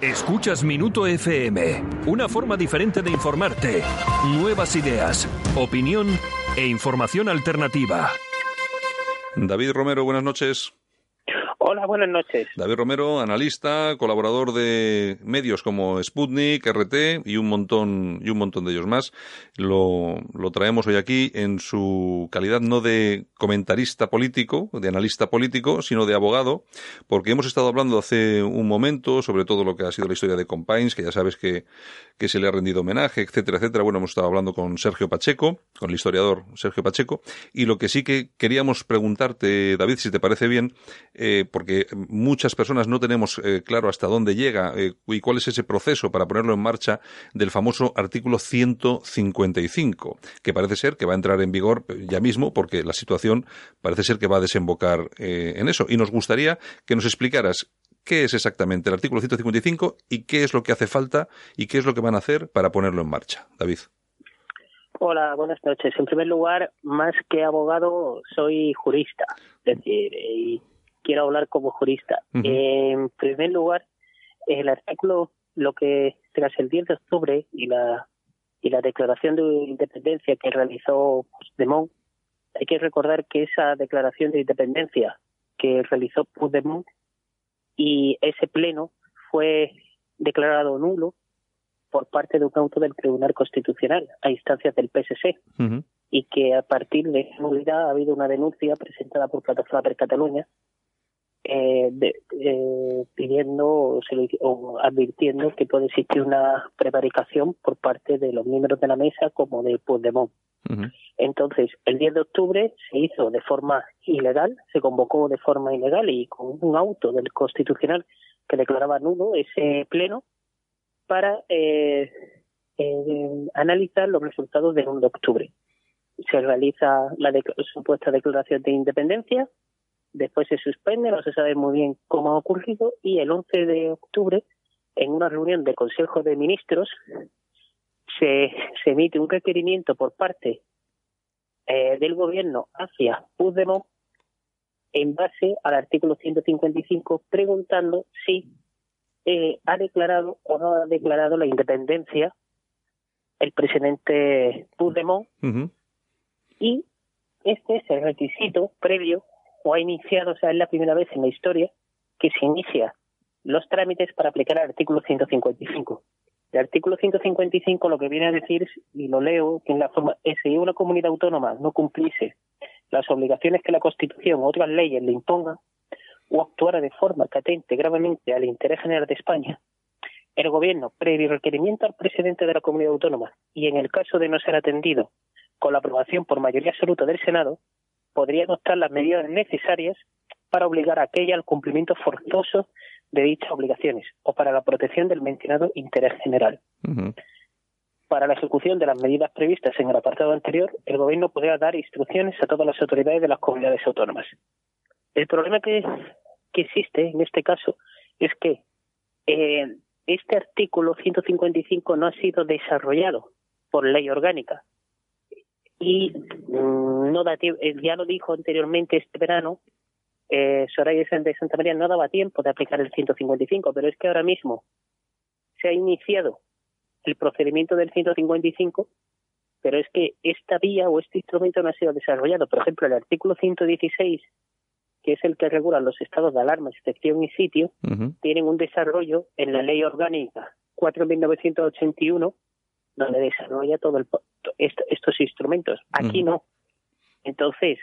Escuchas Minuto FM, una forma diferente de informarte. Nuevas ideas, opinión e información alternativa. David Romero, buenas noches. Hola, buenas noches. David Romero, analista, colaborador de medios como Sputnik, RT y un montón y un montón de ellos más. Lo, lo traemos hoy aquí en su calidad no de comentarista político, de analista político, sino de abogado, porque hemos estado hablando hace un momento sobre todo lo que ha sido la historia de Compines, que ya sabes que, que se le ha rendido homenaje, etcétera, etcétera. Bueno, hemos estado hablando con Sergio Pacheco, con el historiador Sergio Pacheco, y lo que sí que queríamos preguntarte, David, si te parece bien, eh, porque muchas personas no tenemos eh, claro hasta dónde llega eh, y cuál es ese proceso para ponerlo en marcha del famoso artículo 155, que parece ser que va a entrar en vigor ya mismo porque la situación parece ser que va a desembocar en eso. Y nos gustaría que nos explicaras qué es exactamente el artículo 155 y qué es lo que hace falta y qué es lo que van a hacer para ponerlo en marcha. David. Hola, buenas noches. En primer lugar, más que abogado, soy jurista. Es decir, y quiero hablar como jurista. En primer lugar, el artículo, lo que tras el 10 de octubre y la y la declaración de independencia que realizó Puigdemont, hay que recordar que esa declaración de independencia que realizó Puigdemont y ese pleno fue declarado nulo por parte de un auto del Tribunal Constitucional a instancias del PSC y que a partir de esa nulidad ha habido una denuncia presentada por Plataforma per Cataluña eh, de, eh, pidiendo o, o, advirtiendo que puede existir una prevaricación por parte de los miembros de la mesa como de Puigdemont. Entonces, el 10 de octubre se hizo de forma ilegal, se convocó de forma ilegal y con un auto del Constitucional que declaraba nulo ese pleno para eh, eh, analizar los resultados del 1 de octubre. Se realiza la supuesta declaración de independencia, después se suspende, no se sabe muy bien cómo ha ocurrido, y el 11 de octubre, en una reunión del Consejo de Ministros, se, se emite un requerimiento por parte eh, del gobierno hacia Puigdemont en base al artículo 155 preguntando si eh, ha declarado o no ha declarado la independencia el presidente Puigdemont. Y este es el requisito previo o ha iniciado, o sea, es la primera vez en la historia que se inicia los trámites para aplicar el artículo 155. El artículo 155 lo que viene a decir, y lo leo, que en la forma, si una comunidad autónoma no cumpliese las obligaciones que la Constitución o otras leyes le impongan, o actuara de forma que atente gravemente al interés general de España, el Gobierno, previo requerimiento al presidente de la comunidad autónoma y en el caso de no ser atendido con la aprobación por mayoría absoluta del Senado, podría adoptar las medidas necesarias para obligar a aquella al cumplimiento forzoso de dichas obligaciones o para la protección del mencionado interés general. Para la ejecución de las medidas previstas en el apartado anterior, el Gobierno podría dar instrucciones a todas las autoridades de las comunidades autónomas. El problema que, que existe en este caso es que eh, este artículo 155 no ha sido desarrollado por ley orgánica y mm, no da eh, ya lo dijo anteriormente este verano eh, Soraya de Santa María no daba tiempo de aplicar el 155, pero es que ahora mismo se ha iniciado el procedimiento del 155, pero es que esta vía o este instrumento no ha sido desarrollado. Por ejemplo, el artículo 116, que es el que regula los estados de alarma, excepción y sitio, tienen un desarrollo en la ley orgánica 4.1981, donde desarrolla todo el, estos instrumentos. Aquí no. Entonces,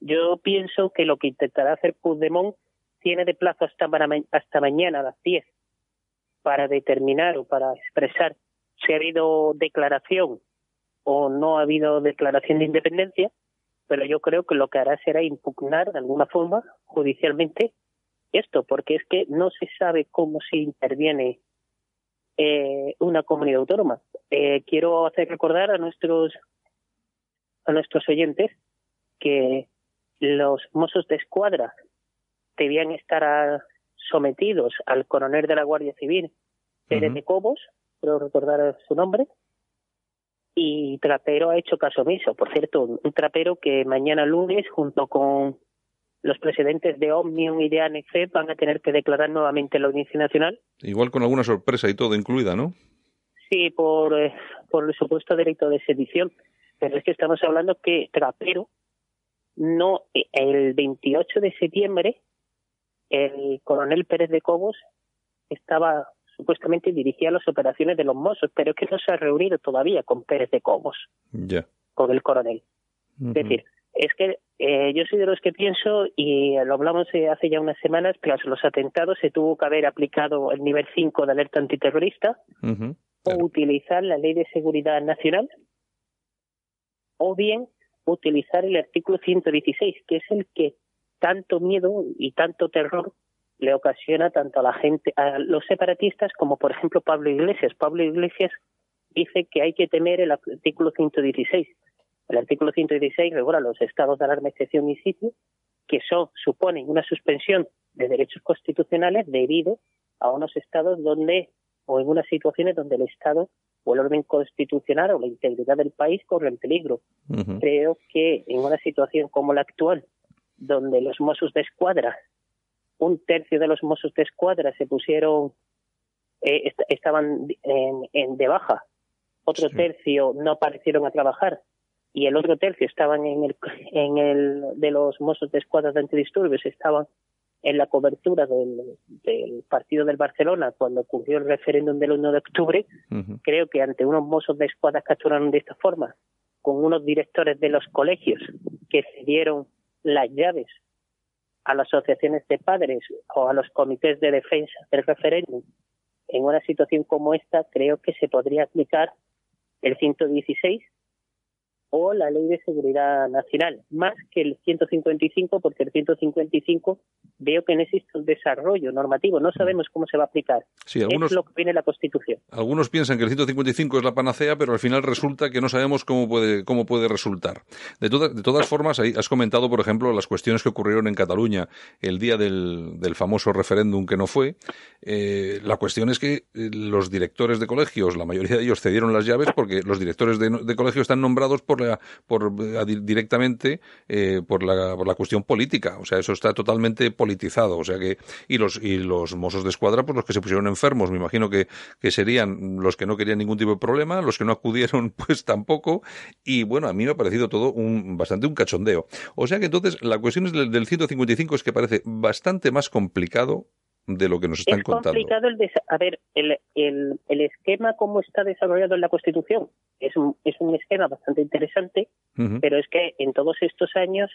yo pienso que lo que intentará hacer Puigdemont tiene de plazo hasta, hasta mañana a las 10 para determinar o para expresar si ha habido declaración o no ha habido declaración de independencia, pero yo creo que lo que hará será impugnar de alguna forma judicialmente esto, porque es que no se sabe cómo se interviene eh, una comunidad autónoma. Eh, quiero hacer recordar a nuestros a nuestros oyentes que los mozos de escuadra debían estar sometidos al coronel de la Guardia Civil, Pérez de Cobos, creo recordar su nombre, y Trapero ha hecho caso omiso. Por cierto, un trapero que mañana lunes, junto con los presidentes de Omnium y de ANEFE, van a tener que declarar nuevamente la Audiencia Nacional. Igual con alguna sorpresa y todo incluida, ¿no? Sí, por, eh, por el supuesto delito de sedición. Pero es que estamos hablando que Trapero no, el 28 de septiembre, el coronel Pérez de Cobos estaba supuestamente dirigía las operaciones de los Mossos, pero es que no se ha reunido todavía con Pérez de Cobos, con el coronel. Es decir, es que eh, yo soy de los que pienso, y lo hablamos eh, hace ya unas semanas, tras los atentados se tuvo que haber aplicado el nivel 5 de alerta antiterrorista, o utilizar la ley de seguridad nacional, o bien utilizar el artículo 116, que es el que tanto miedo y tanto terror le ocasiona tanto a la gente, a los separatistas como por ejemplo Pablo Iglesias. Pablo Iglesias dice que hay que temer el artículo 116. El artículo 116 regula los estados de alarma, excepción y sitio, que son, suponen una suspensión de derechos constitucionales debido a unos estados donde, o en unas situaciones donde el Estado o el orden constitucional o la integridad del país corren peligro. Creo que en una situación como la actual, donde los Mossos de Escuadra un tercio de los mozos de escuadra se pusieron, eh, estaban en, de baja, otro tercio no aparecieron a trabajar y el otro tercio estaban en el, en el de los mozos de escuadra de antidisturbios, estaban en la cobertura del, del, partido del Barcelona cuando ocurrió el referéndum del 1 de octubre, creo que ante unos mozos de escuadra capturaron de esta forma, con unos directores de los colegios que cedieron las llaves a las asociaciones de padres o a los comités de defensa del referéndum en una situación como esta, creo que se podría aplicar el 116 o la Ley de Seguridad Nacional, más que el 155, porque el 155 veo que no existe un desarrollo normativo, no sabemos cómo se va a aplicar. Sí, algunos, es lo que viene la Constitución. Algunos piensan que el 155 es la panacea, pero al final resulta que no sabemos cómo puede, cómo puede resultar. De, de todas formas, ahí has comentado, por ejemplo, las cuestiones que ocurrieron en Cataluña el día del, del famoso referéndum que no fue. Eh, la cuestión es que eh, los directores de colegios, la mayoría de ellos cedieron las llaves porque los directores de, de colegio están nombrados por por, directamente eh, por, la, por la cuestión política. O sea, eso está totalmente politizado. O sea que, y los, y los mozos de escuadra, pues los que se pusieron enfermos, me imagino que, que serían los que no querían ningún tipo de problema, los que no acudieron, pues tampoco. Y bueno, a mí me ha parecido todo un, bastante un cachondeo. O sea que entonces la cuestión es del, del 155 es que parece bastante más complicado de lo que nos están contando. Es complicado el a ver el, el, el, esquema como está desarrollado en la Constitución es un, es un esquema bastante interesante, pero es que en todos estos años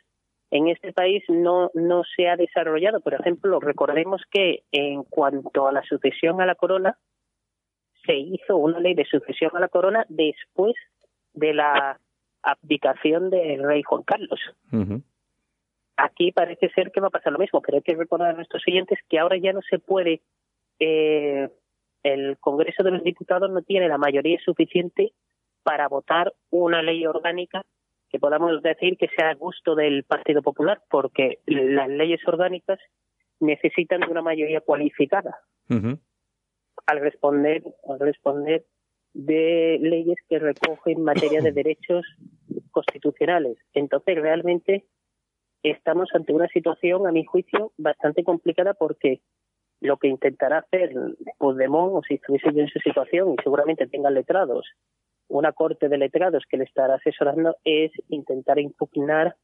en este país no no se ha desarrollado. Por ejemplo, recordemos que en cuanto a la sucesión a la corona se hizo una ley de sucesión a la corona después de la abdicación del rey Juan Carlos. Aquí parece ser que va a pasar lo mismo, pero hay que recordar a nuestros siguientes que ahora ya no se puede, eh, el Congreso de los Diputados no tiene la mayoría suficiente para votar una ley orgánica que podamos decir que sea a gusto del Partido Popular, porque las leyes orgánicas necesitan de una mayoría cualificada al responder al responder de leyes que recogen materia de derechos constitucionales. Entonces, realmente estamos ante una situación, a mi juicio, bastante complicada porque lo que intentará hacer Puigdemont, o si estuviese en su situación, y seguramente tengan letrados, una corte de letrados que le estará asesorando, es intentar impugnar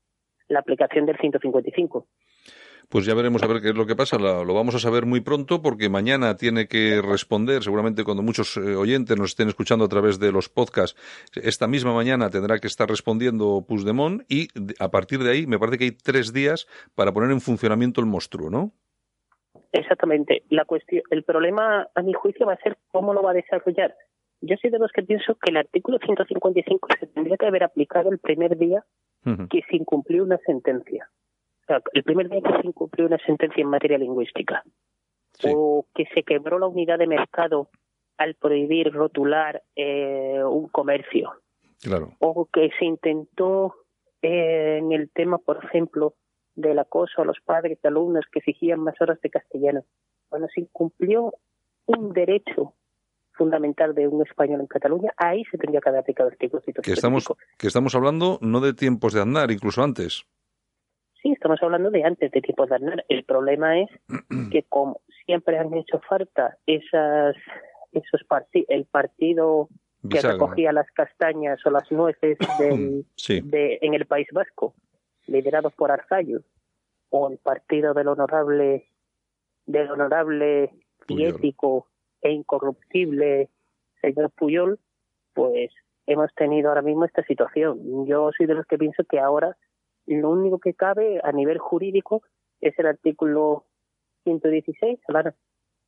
la aplicación del 155 pues ya veremos a ver qué es lo que pasa. Lo, vamos a saber muy pronto porque mañana tiene que responder, seguramente cuando muchos eh, oyentes nos estén escuchando a través de los podcasts, esta misma mañana tendrá que estar respondiendo Puigdemont y a partir de ahí me parece que hay tres días para poner en funcionamiento el monstruo, ¿no? Exactamente. La cuestión, el problema, a mi juicio, va a ser cómo lo va a desarrollar. Yo soy de los que pienso que el artículo 155 se tendría que haber aplicado el primer día que se incumplió una sentencia. El primer día que se incumplió una sentencia en materia lingüística, o que se quebró la unidad de mercado al prohibir rotular eh, un comercio, claro. o que se intentó eh, en el tema, por ejemplo, del acoso a los padres de alumnos que exigían más horas de castellano. Cuando se incumplió un derecho fundamental de un español en Cataluña, ahí se tendría que haber aplicado el artículo que estamos Que estamos hablando no de tiempos de andar, incluso antes. Sí, estamos hablando de antes de tiempos de Aznar. El problema es que como siempre han hecho falta esas esos el partido que recogía las castañas o las nueces del, de, en el País Vasco liderados por Arzayus, o el partido del honorable, del honorable y ético e incorruptible señor Puyol, pues hemos tenido ahora mismo esta situación. Yo soy de los que pienso que ahora lo único que cabe a nivel jurídico es el artículo 116,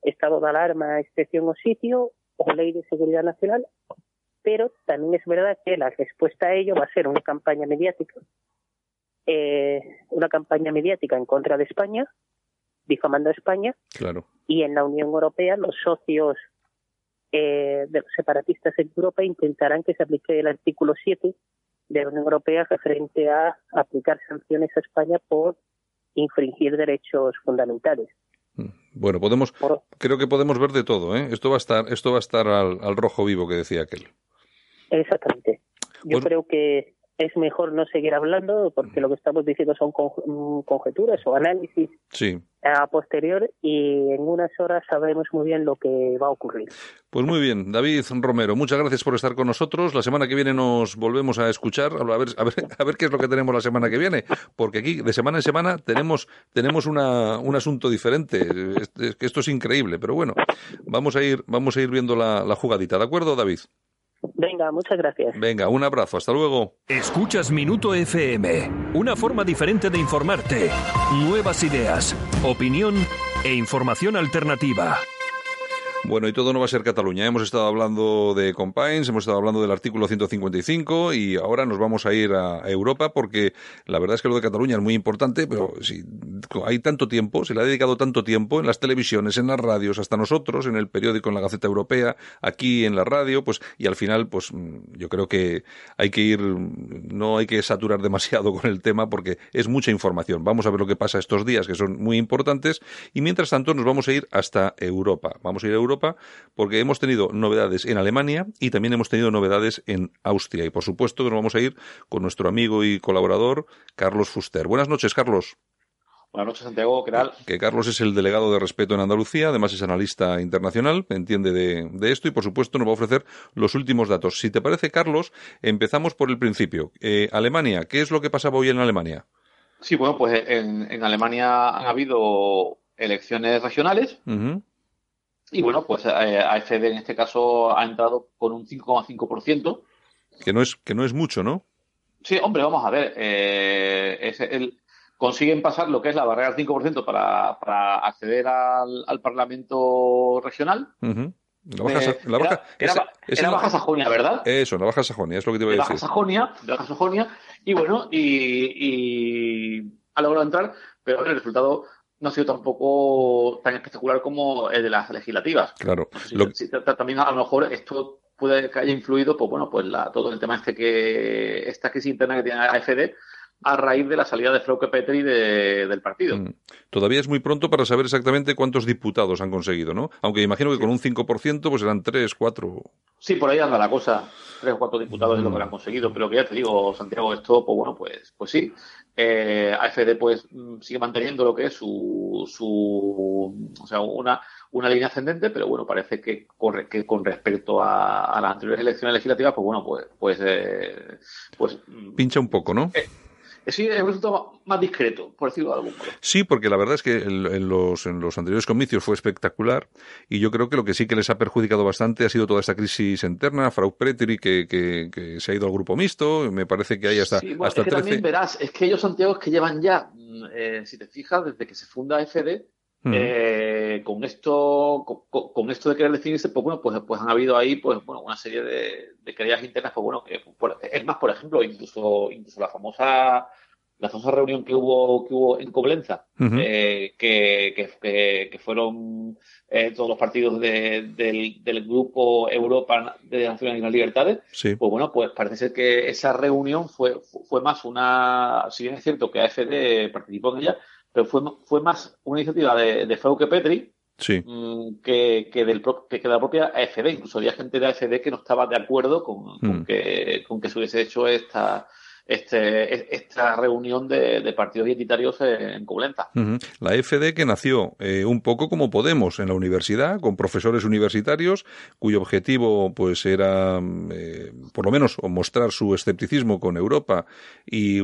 estado de alarma, excepción o sitio, o ley de seguridad nacional, pero también es verdad que la respuesta a ello va a ser una campaña mediática, eh, una campaña mediática en contra de España, difamando a España, claro. y en la Unión Europea los socios eh, de los separatistas en Europa intentarán que se aplique el artículo 7 de la Unión Europea referente a aplicar sanciones a España por infringir derechos fundamentales. Mm. Bueno, podemos, creo que podemos ver de todo, ¿eh? Esto va a estar, esto va a estar al, al rojo vivo que decía aquel. Exactamente. Yo creo que es mejor no seguir hablando porque lo que estamos diciendo son mm, conjeturas o análisis a posterior y en unas horas sabremos muy bien lo que va a ocurrir. Pues muy bien, David Romero, muchas gracias por estar con nosotros. La semana que viene nos volvemos a escuchar, a ver, a ver, a ver qué es lo que tenemos la semana que viene, porque aquí de semana en semana tenemos, tenemos una, un asunto diferente. Esto es increíble, pero bueno, vamos a ir, vamos a ir viendo la, la jugadita, ¿de acuerdo, David? Venga, muchas gracias. Venga, un abrazo, hasta luego. Escuchas Minuto FM, una forma diferente de informarte. Nuevas ideas, opinión e información alternativa. Bueno, y todo no va a ser Cataluña. Hemos estado hablando de Compines, hemos estado hablando del artículo 155 y ahora nos vamos a ir a Europa porque la verdad es que lo de Cataluña es muy importante, pero si hay tanto tiempo, se le ha dedicado tanto tiempo en las televisiones, en las radios, hasta nosotros, en el periódico, en la Gaceta Europea, aquí en la radio, pues y al final, pues yo creo que hay que ir, no hay que saturar demasiado con el tema porque es mucha información. Vamos a ver lo que pasa estos días que son muy importantes y mientras tanto nos vamos a ir hasta Europa. Vamos a ir a Europa porque hemos tenido novedades en Alemania y también hemos tenido novedades en Austria. Y por supuesto que nos vamos a ir con nuestro amigo y colaborador Carlos Fuster. Buenas noches, Carlos. Buenas noches, Santiago. ¿Qué tal? Que Carlos es el delegado de respeto en Andalucía, además es analista internacional, entiende de, esto y, por supuesto, nos va a ofrecer los últimos datos. Si te parece, Carlos, empezamos por el principio. Eh, Alemania, ¿qué es lo que pasaba hoy en Alemania? Sí, bueno, pues en, Alemania han habido elecciones regionales. Y bueno, pues eh, AFD en este caso ha entrado con un 5,5%. Que no es que no es mucho, ¿no? Sí, hombre, vamos a ver. Eh, es el, consiguen pasar lo que es la barrera del 5% para, para acceder al, Parlamento regional. La Baja, la baja, era, Baja Sajonia, ¿verdad? Eso, la Baja Sajonia, es lo que te iba a decir. Baja Sajonia, de Baja Sajonia, y bueno, y, y ha logrado entrar, pero el resultado no ha sido tampoco tan espectacular como el de las legislativas. Claro. también a lo mejor esto puede que haya influido, pues bueno, pues la, todo el tema este que esta crisis interna que tiene AFD a raíz de la salida de Frauke Petri del partido. Mm. Todavía es muy pronto para saber exactamente cuántos diputados han conseguido, ¿no? Aunque imagino que con un 5% pues serán 3, 4. Sí, por ahí anda la cosa. Tres o cuatro diputados es lo que han conseguido. Pero que ya te digo, Santiago, esto, pues bueno, pues, pues sí. Eh, AFD pues mm, sigue manteniendo lo que es su, su o sea, una, una línea ascendente, pero bueno, parece que, corre, que con respecto a, las anteriores elecciones legislativas, pues bueno, pues, pues, eh, pues mm, pincha un poco, ¿no? Eh, sí, es un resultado más discreto, por decirlo de algún modo. Sí, porque la verdad es que en, los, en los anteriores comicios fue espectacular y yo creo que lo que sí que les ha perjudicado bastante ha sido toda esta crisis interna, Frau Preteri que, que, se ha ido al grupo mixto, me parece que hay hasta, sí, hasta es que también verás, es que ellos Santiago es que llevan ya, mm, eh, si te fijas, desde que se funda FD, eh, con esto con, esto de querer definirse pues bueno pues, pues han habido ahí pues bueno una serie de, de querellas internas pues bueno que es más por ejemplo incluso incluso la famosa la famosa reunión que hubo que hubo en Coblenza eh, que, que, fueron eh, todos los partidos del, del, grupo Europa de Naciones y las Libertades pues bueno pues parece ser que esa reunión fue fue más una si bien es cierto que AFD participó en ella pero fue, fue más una iniciativa de, de Frauke Petri mm, que, que, del, que, de la propia AFD. Incluso había gente de AFD que no estaba de acuerdo con, con, mm. que, con que se hubiese hecho esta, este, esta reunión de, partidos identitarios en Coblenta. La FD que nació eh, un poco como Podemos en la universidad, con profesores universitarios, cuyo objetivo pues era, eh, por lo menos, mostrar su escepticismo con Europa y,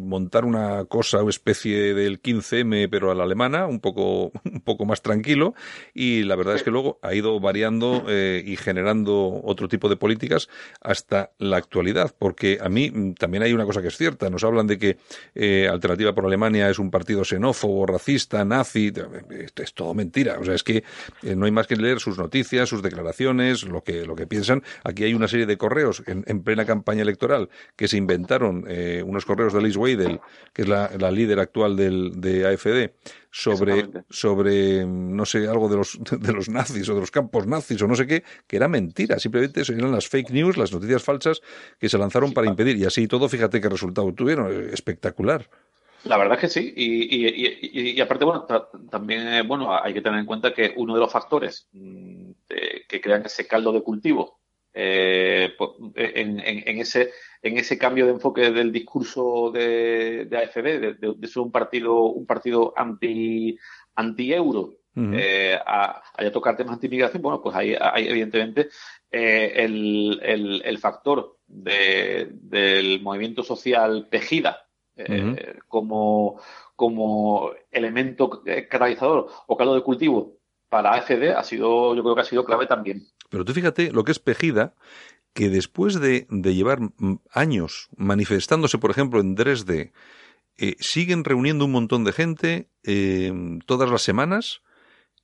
montar una cosa, una especie del 15M, pero a la alemana, un poco, un poco más tranquilo. Y la verdad es que luego ha ido variando eh, y generando otro tipo de políticas hasta la actualidad, porque a mí mm, también hay una cosa que es cierta. Nos hablan de que eh, Alternativa por Alemania es un partido xenófobo, racista, nazi. Es todo mentira. O sea, es que eh, no hay más que leer sus noticias, sus declaraciones, lo que, lo que piensan. Aquí hay una serie de correos en, plena campaña electoral que se inventaron, eh, unos correos de Liz Weidel, que es la, líder actual del, de AFD, sobre, sobre, no sé, algo de los, de los nazis o de los campos nazis o no sé qué, que era mentira. Simplemente eran las fake news, las noticias falsas que se lanzaron para impedir. Y así todo, fíjate qué resultado tuvieron. Eh, espectacular. La verdad es que sí. Y, y, aparte, bueno, también eh, bueno, hay que tener en cuenta que uno de los factores mm, que crean ese caldo de cultivo eh, en, en, ese, en ese cambio de enfoque del discurso de, de AFD, de, ser un partido, un partido anti, anti-euro, eh, a, tocar temas anti-migración, bueno, pues hay, hay evidentemente eh, el, el, el, factor de, del movimiento social Tejida eh, como, como elemento catalizador o caldo de cultivo para AFD ha sido, yo creo que ha sido clave también. Pero tú fíjate lo que es Pejida, que después de, llevar años manifestándose, por ejemplo, en Dresde, eh, siguen reuniendo un montón de gente eh, todas las semanas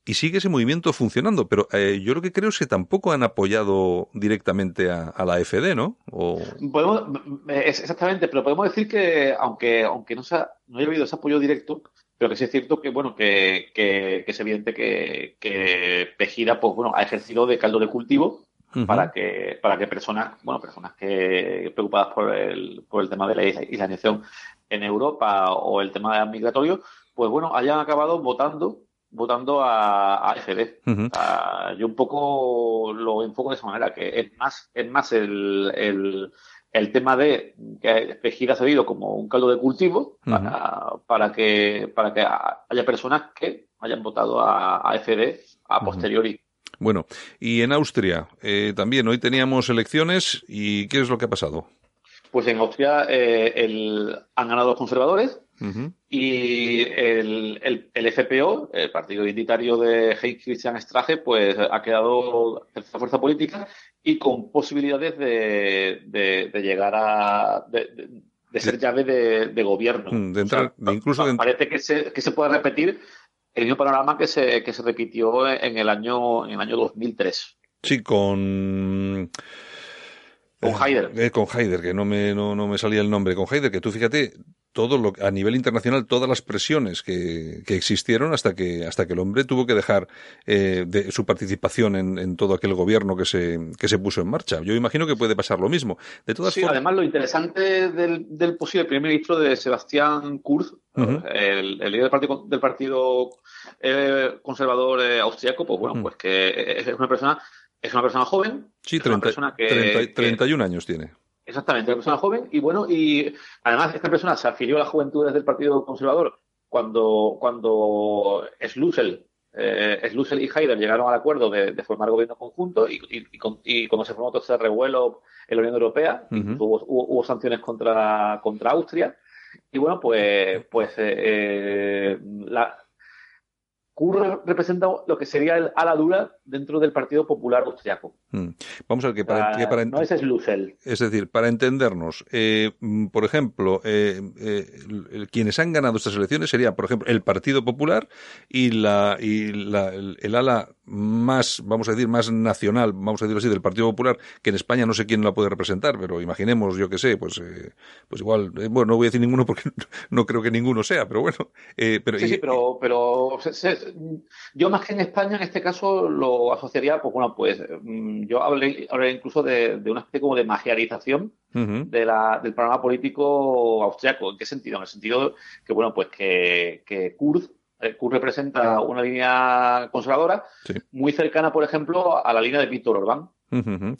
y sigue ese movimiento funcionando. Pero eh, yo lo que creo es que tampoco han apoyado directamente a, la FD, ¿no? Podemos, exactamente, pero podemos decir que aunque, aunque no, no haya habido ese apoyo directo, pero que sí es cierto que, bueno, que, que, es evidente que, que Pejida, pues, bueno, ha ejercido de caldo de cultivo para que, para que personas, bueno, personas que preocupadas por el, por el tema de la islamización en Europa o el tema migratorio, pues bueno, hayan acabado votando votando a, a FD. yo un poco lo enfoco de esa manera, que es más, es más el, el, el tema de que Pejida ha servido como un caldo de cultivo para, para, que, para que haya personas que hayan votado a, a FD a posteriori. Bueno, y en Austria eh, también hoy teníamos elecciones y ¿qué es lo que ha pasado? Pues en Austria eh, el, han ganado los conservadores y el, el, el, FPO, el partido identitario de Heinz Christian Strache, pues ha quedado tercera fuerza política y con posibilidades de, de, llegar a. de, ser llave de, gobierno. Mm, de entrar, incluso Parece que se, que se puede repetir el mismo panorama que se, que se repitió en el año, en el año 2003. Sí, con... Con Haider. Eh, con Haider, que no me, no, no me salía el nombre. Con Haider, que tú fíjate, todo lo, a nivel internacional, todas las presiones que, que existieron hasta que, hasta que el hombre tuvo que dejar eh, de su participación en, en, todo aquel gobierno que se, que se puso en marcha. Yo imagino que puede pasar lo mismo. De todas sí, además lo interesante del, del posible primer ministro de Sebastián Kurz, el, el, líder del partido, del partido eh, conservador eh, austriaco, pues bueno, pues que es una persona es una persona joven. Sí, 31 años tiene. Exactamente, una persona joven. Y bueno, y además esta persona se afilió a las juventudes del Partido Conservador cuando, cuando Schlussel, eh, y Haider llegaron al acuerdo de, formar gobierno conjunto y, y, cuando se formó todo ese revuelo en la Unión Europea, hubo, hubo, sanciones contra, contra Austria. Y bueno, pues, pues eh, la, Kurr representa lo que sería el ala dura dentro del Partido Popular Austriaco. Hmm. Vamos a ver que para, no ese es Lucel. Es decir, para entendernos, eh, por ejemplo, eh, eh, quienes han ganado estas elecciones sería, por ejemplo, el Partido Popular y la y la, el, ala más, vamos a decir, más nacional, vamos a decirlo así, del Partido Popular, que en España no sé quién la puede representar, pero imaginemos, yo que sé, pues, pues igual, bueno, no voy a decir ninguno porque no creo que ninguno sea, pero bueno. pero, sí, sí, pero, pero yo más que en España, en este caso, lo asociaría, pues bueno, pues mm, yo hablé, incluso de, una especie como de magiarización de la, del programa político austriaco. ¿En qué sentido? En el sentido que, bueno, pues que, que Kurz, eh, Kurz representa una línea conservadora muy cercana, por ejemplo, a la línea de Víctor Orbán.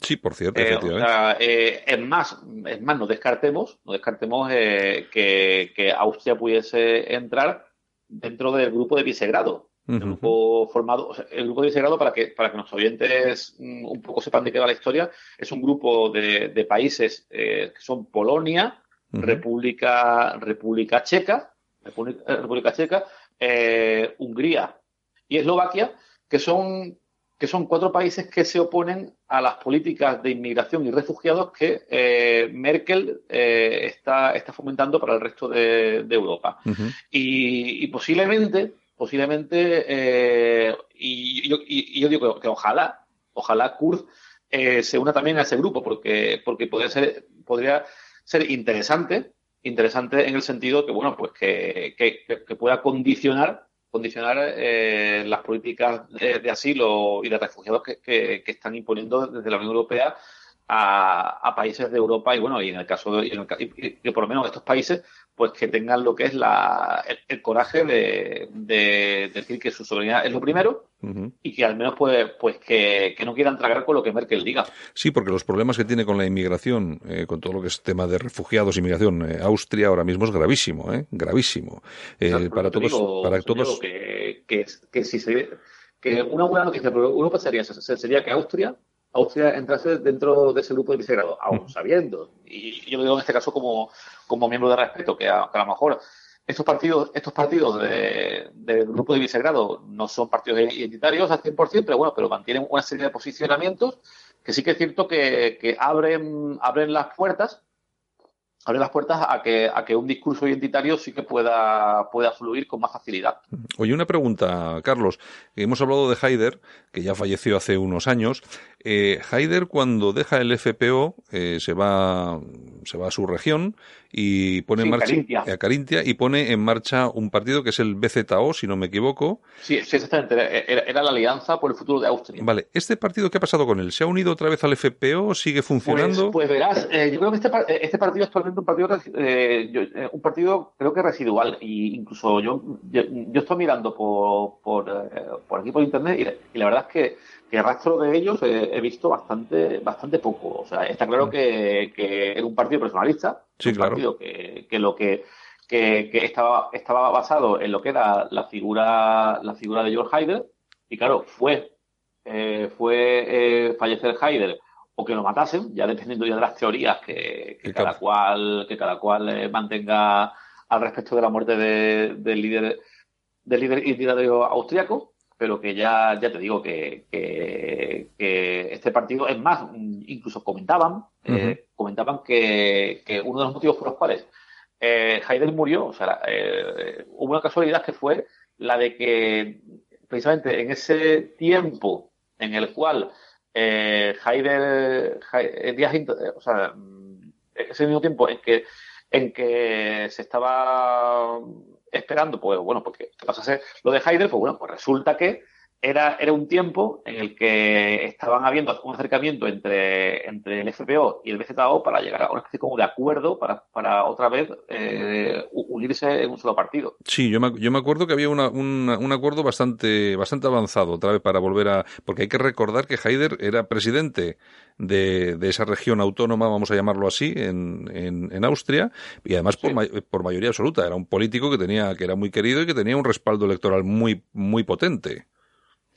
Sí, por cierto, eh, eh, es más, es más, no descartemos, no descartemos que, que, Austria pudiese entrar dentro del grupo de Visegrado. El grupo formado, el grupo de Visegrado, para que, para que nuestros oyentes mm, un poco sepan de qué va la historia, es un grupo de, de países que son Polonia, República, República Checa, República, Checa, Hungría y Eslovaquia, que son que son cuatro países que se oponen a las políticas de inmigración y refugiados que eh, Merkel eh, está, está fomentando para el resto de, Europa. y, posiblemente, posiblemente, eh, y, yo digo que, ojalá, ojalá Kurz se una también a ese grupo, porque, porque podría ser, podría ser interesante, interesante en el sentido que, bueno, pues que, que pueda condicionar condicionar eh, las políticas de, asilo y de refugiados que, están imponiendo desde la Unión Europea a, países de Europa y bueno, y en el caso de, y por lo menos estos países, pues que tengan lo que es la, el, coraje de, decir que su soberanía es lo primero y que al menos pues, pues que, no quieran tragar con lo que Merkel diga. Sí, porque los problemas que tiene con la inmigración, eh, con todo lo que es tema de refugiados, inmigración, eh, Austria ahora mismo es gravísimo, ¿eh? gravísimo. Eh, para todos, para todos. Que, que, si se, que una buena noticia, pero uno pensaría sería que Austria Austria entrase dentro de ese grupo de Visegrado, aún sabiendo, y yo lo digo en este caso como, como miembro de respeto, que a, lo mejor estos partidos, estos partidos del grupo de Visegrado no son partidos identitarios al 100%, pero bueno, pero mantienen una serie de posicionamientos que sí que es cierto que, que abren, abren las puertas abre las puertas a que, a que un discurso identitario sí que pueda, pueda fluir con más facilidad. Oye, una pregunta, Carlos. Hemos hablado de Haider, que ya falleció hace unos años. Eh, Haider, cuando deja el FPO, eh, se, va, se va a su región y pone en marcha a Carintia y pone en marcha un partido que es el BZO, si no me equivoco. Sí, sí exactamente. Era, la Alianza por el Futuro de Austria. Vale, ¿este partido qué ha pasado con él? ¿Se ha unido otra vez al FPO? ¿Sigue funcionando? Pues, pues verás, eh, yo creo que este, este partido actualmente un partido, eh, eh, un partido creo que residual. Y incluso yo, yo, estoy mirando por, por, por aquí por internet y, la verdad es que, que rastro de ellos he visto bastante, bastante poco. O sea, está claro que, que era un partido personalista Sí, claro. que, que, lo que, que, estaba, estaba basado en lo que era la figura, la figura de George Haider, y claro, fue, eh, fue eh, fallecer Haider o que lo matasen, ya dependiendo ya de las teorías que, cada cual, que cada cual eh, mantenga al respecto de la muerte del líder del líder identitario austriaco, pero que ya, ya te digo que, que, este partido, es más, incluso comentaban, eh, comentaban que, que, uno de los motivos por los cuales eh, Heidel murió, o sea, eh, hubo una casualidad que fue la de que precisamente en ese tiempo en el cual eh, Heidel, o sea, ese mismo tiempo en que en que se estaba esperando, pues bueno, porque pasase lo de Heidel, pues bueno, pues resulta que era, era un tiempo en el que estaban habiendo un acercamiento entre, entre el FPO y el BZO para llegar a una especie como de acuerdo para, para otra vez eh, unirse en un solo partido. Sí, yo me, yo me acuerdo que había una, un acuerdo bastante, bastante avanzado otra vez para volver a... Porque hay que recordar que Haider era presidente de, de esa región autónoma, vamos a llamarlo así, en, en, en Austria, y además por, por mayoría absoluta. Era un político que tenía, que era muy querido y que tenía un respaldo electoral muy, muy potente.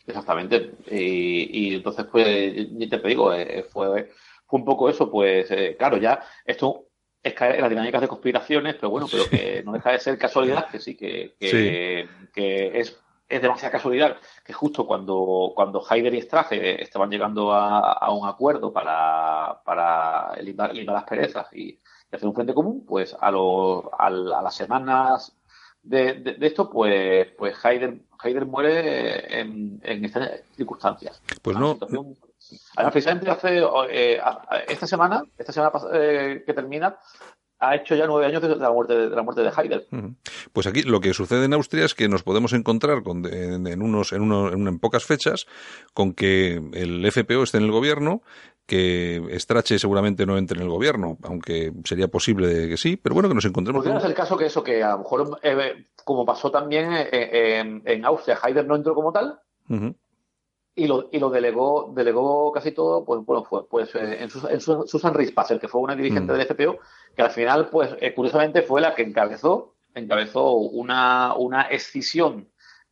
Exactamente. Y, entonces, pues, ya te digo, eh, fue, fue un poco eso, pues, eh, claro, ya esto es caer en las dinámicas de conspiraciones, pero bueno, pero que no deja de ser casualidad, que sí, que, que, es, es demasiada casualidad que justo cuando, cuando Haider y Strache estaban llegando a, un acuerdo para, para eliminar, las perezas y, hacer un frente común, pues a, lo, a, las semanas de, de, esto, pues, pues Haider Heider muere en, en estas circunstancias. Pues no. Además, precisamente hace eh, esta semana, esta semana eh, que termina, ha hecho ya nueve años de la muerte de, la muerte de Heider. Pues aquí lo que sucede en Austria es que nos podemos encontrar con, en, unos, en, uno, en, pocas fechas con que el FPO esté en el gobierno, que Strache seguramente no entre en el gobierno, aunque sería posible que sí, pero bueno, que nos encontremos. Podría ser el caso que eso, que a lo mejor, eh, como pasó también en, en, Austria, Heider no entró como tal. y lo, y lo delegó, delegó casi todo, pues bueno, fue pues eh, en, Susan Rispasser, que fue una dirigente mm. del FPO, que al final, pues eh, curiosamente fue la que encabezó, encabezó una, una escisión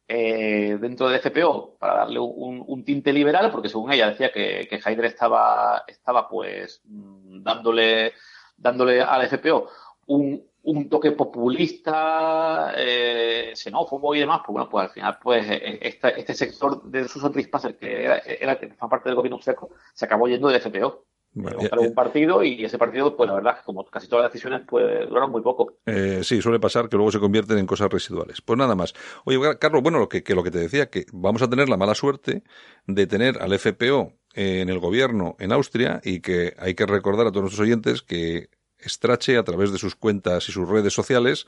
eh, dentro del FPO para darle un, tinte liberal, porque según ella decía que, que estaba, estaba pues mm, dándole, dándole al FPO un, un toque populista, eh, xenófobo y demás, pues bueno, pues al final, pues eh, este, este sector de Susan Rispasser, que era, era que parte del gobierno seco, se acabó yendo del FPO. Bueno, un partido y ese partido, pues la verdad, como casi todas las decisiones, pues duran muy poco. Eh, sí, suele pasar que luego se convierten en cosas residuales. Pues nada más. Oye, Carlos, bueno, lo que, que lo que te decía, que vamos a tener la mala suerte de tener al FPO en el gobierno en Austria y que hay que recordar a todos nuestros oyentes que Strache, a través de sus cuentas y sus redes sociales,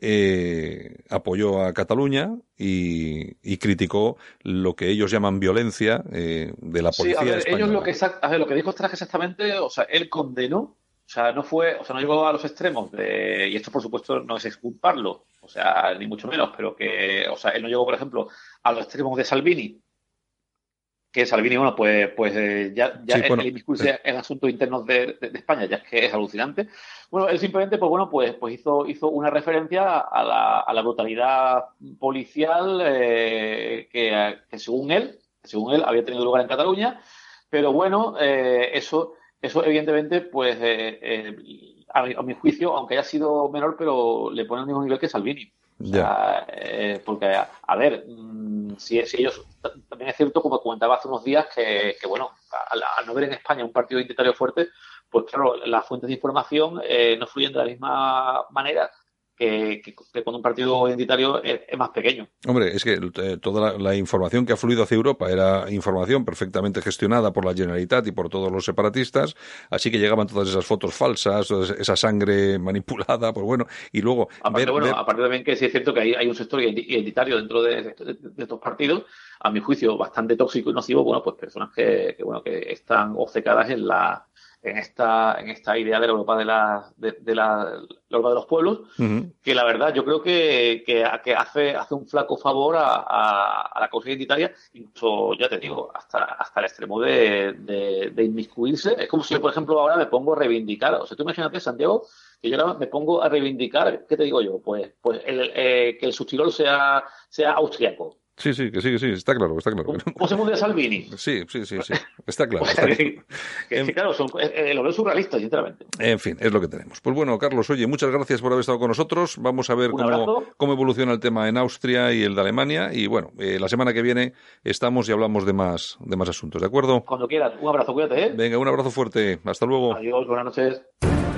eh, apoyó a Cataluña y, criticó lo que ellos llaman violencia eh, de la policía. Sí, a ver, ellos lo que, a ver, lo que dijo Strache exactamente, o sea, él condenó, o sea, no fue, o sea, no llegó a los extremos de, y esto por supuesto no es exculparlo, o sea, ni mucho menos, pero que, o sea, él no llegó, por ejemplo, a los extremos de Salvini, que Salvini, bueno, pues, pues eh, ya, ya el, discurso en asuntos internos de, España ya es que es alucinante. Bueno, él simplemente, pues bueno, pues, pues hizo, hizo una referencia a la, a la brutalidad policial eh, que, según él, según él, había tenido lugar en Cataluña, pero bueno, eh, eso, eso evidentemente, pues a, a, mi juicio, aunque haya sido menor, pero le pone al mismo nivel que Salvini. Eh, porque, a ver, mm, si, ellos. También es cierto, como comentaba hace unos días, que, bueno, al, no ver en España un partido identitario fuerte, pues claro, las fuentes de información eh, no fluyen de la misma manera que, cuando un partido identitario es, más pequeño. Hombre, es que eh, toda la, información que ha fluido hacia Europa era información perfectamente gestionada por la Generalitat y por todos los separatistas, así que llegaban todas esas fotos falsas, esa sangre manipulada, pues bueno, y luego... Aparte, bueno, aparte también que sí es cierto que hay, hay un sector identitario dentro de, estos partidos, a mi juicio bastante tóxico y nocivo, bueno, pues personas que, que bueno, que están obcecadas en la en esta, en esta idea de la Europa de la, de, la, Europa de los pueblos, que la verdad yo creo que, que, hace, hace un flaco favor a, a, la causa identitaria, incluso, ya te digo, hasta, hasta el extremo de, de, inmiscuirse. Es como si yo, por ejemplo, ahora me pongo a reivindicar, o sea, tú imagínate, Santiago, que yo ahora me pongo a reivindicar, ¿qué te digo yo? Pues, pues el, eh, que el subtirol sea, sea austriaco Sí, sí, que sí, que sí, está claro, está claro. ¿Cómo se mundial Salvini? Sí, sí, sí, sí, está claro. que, claro, son, eh, eh, lo veo surrealista, sinceramente. En fin, es lo que tenemos. Pues bueno, Carlos, oye, muchas gracias por haber estado con nosotros. Vamos a ver cómo, cómo, evoluciona el tema en Austria y el de Alemania. Y bueno, eh, la semana que viene estamos y hablamos de más, de más asuntos, ¿de acuerdo? Cuando quieras. Un abrazo, cuídate, ¿eh? Venga, un abrazo fuerte. Hasta luego. Adiós, buenas noches.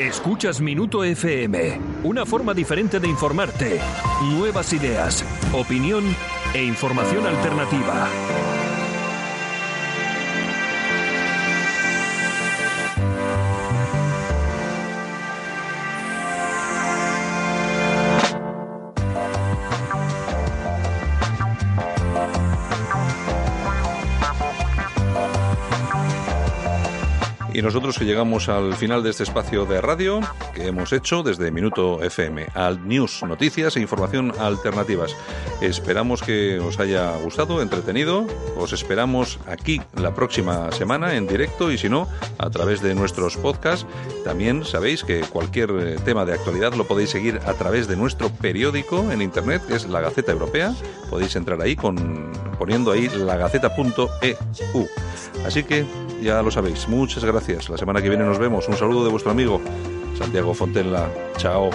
Escuchas Minuto FM, una forma diferente de informarte. Nuevas ideas, opinión e información alternativa. Y nosotros que llegamos al final de este espacio de radio que hemos hecho desde Minuto FM, al News, noticias e información alternativas. Esperamos que os haya gustado, entretenido. Os esperamos aquí la próxima semana en directo y si no, a través de nuestros podcasts. También sabéis que cualquier eh, tema de actualidad lo podéis seguir a través de nuestro periódico en internet, que es la Gaceta Europea. Podéis entrar ahí con, poniendo ahí lagaceta.eu. Así que ya lo sabéis. Muchas gracias. La semana que viene nos vemos. Un saludo de vuestro amigo Santiago Fontella. Chao.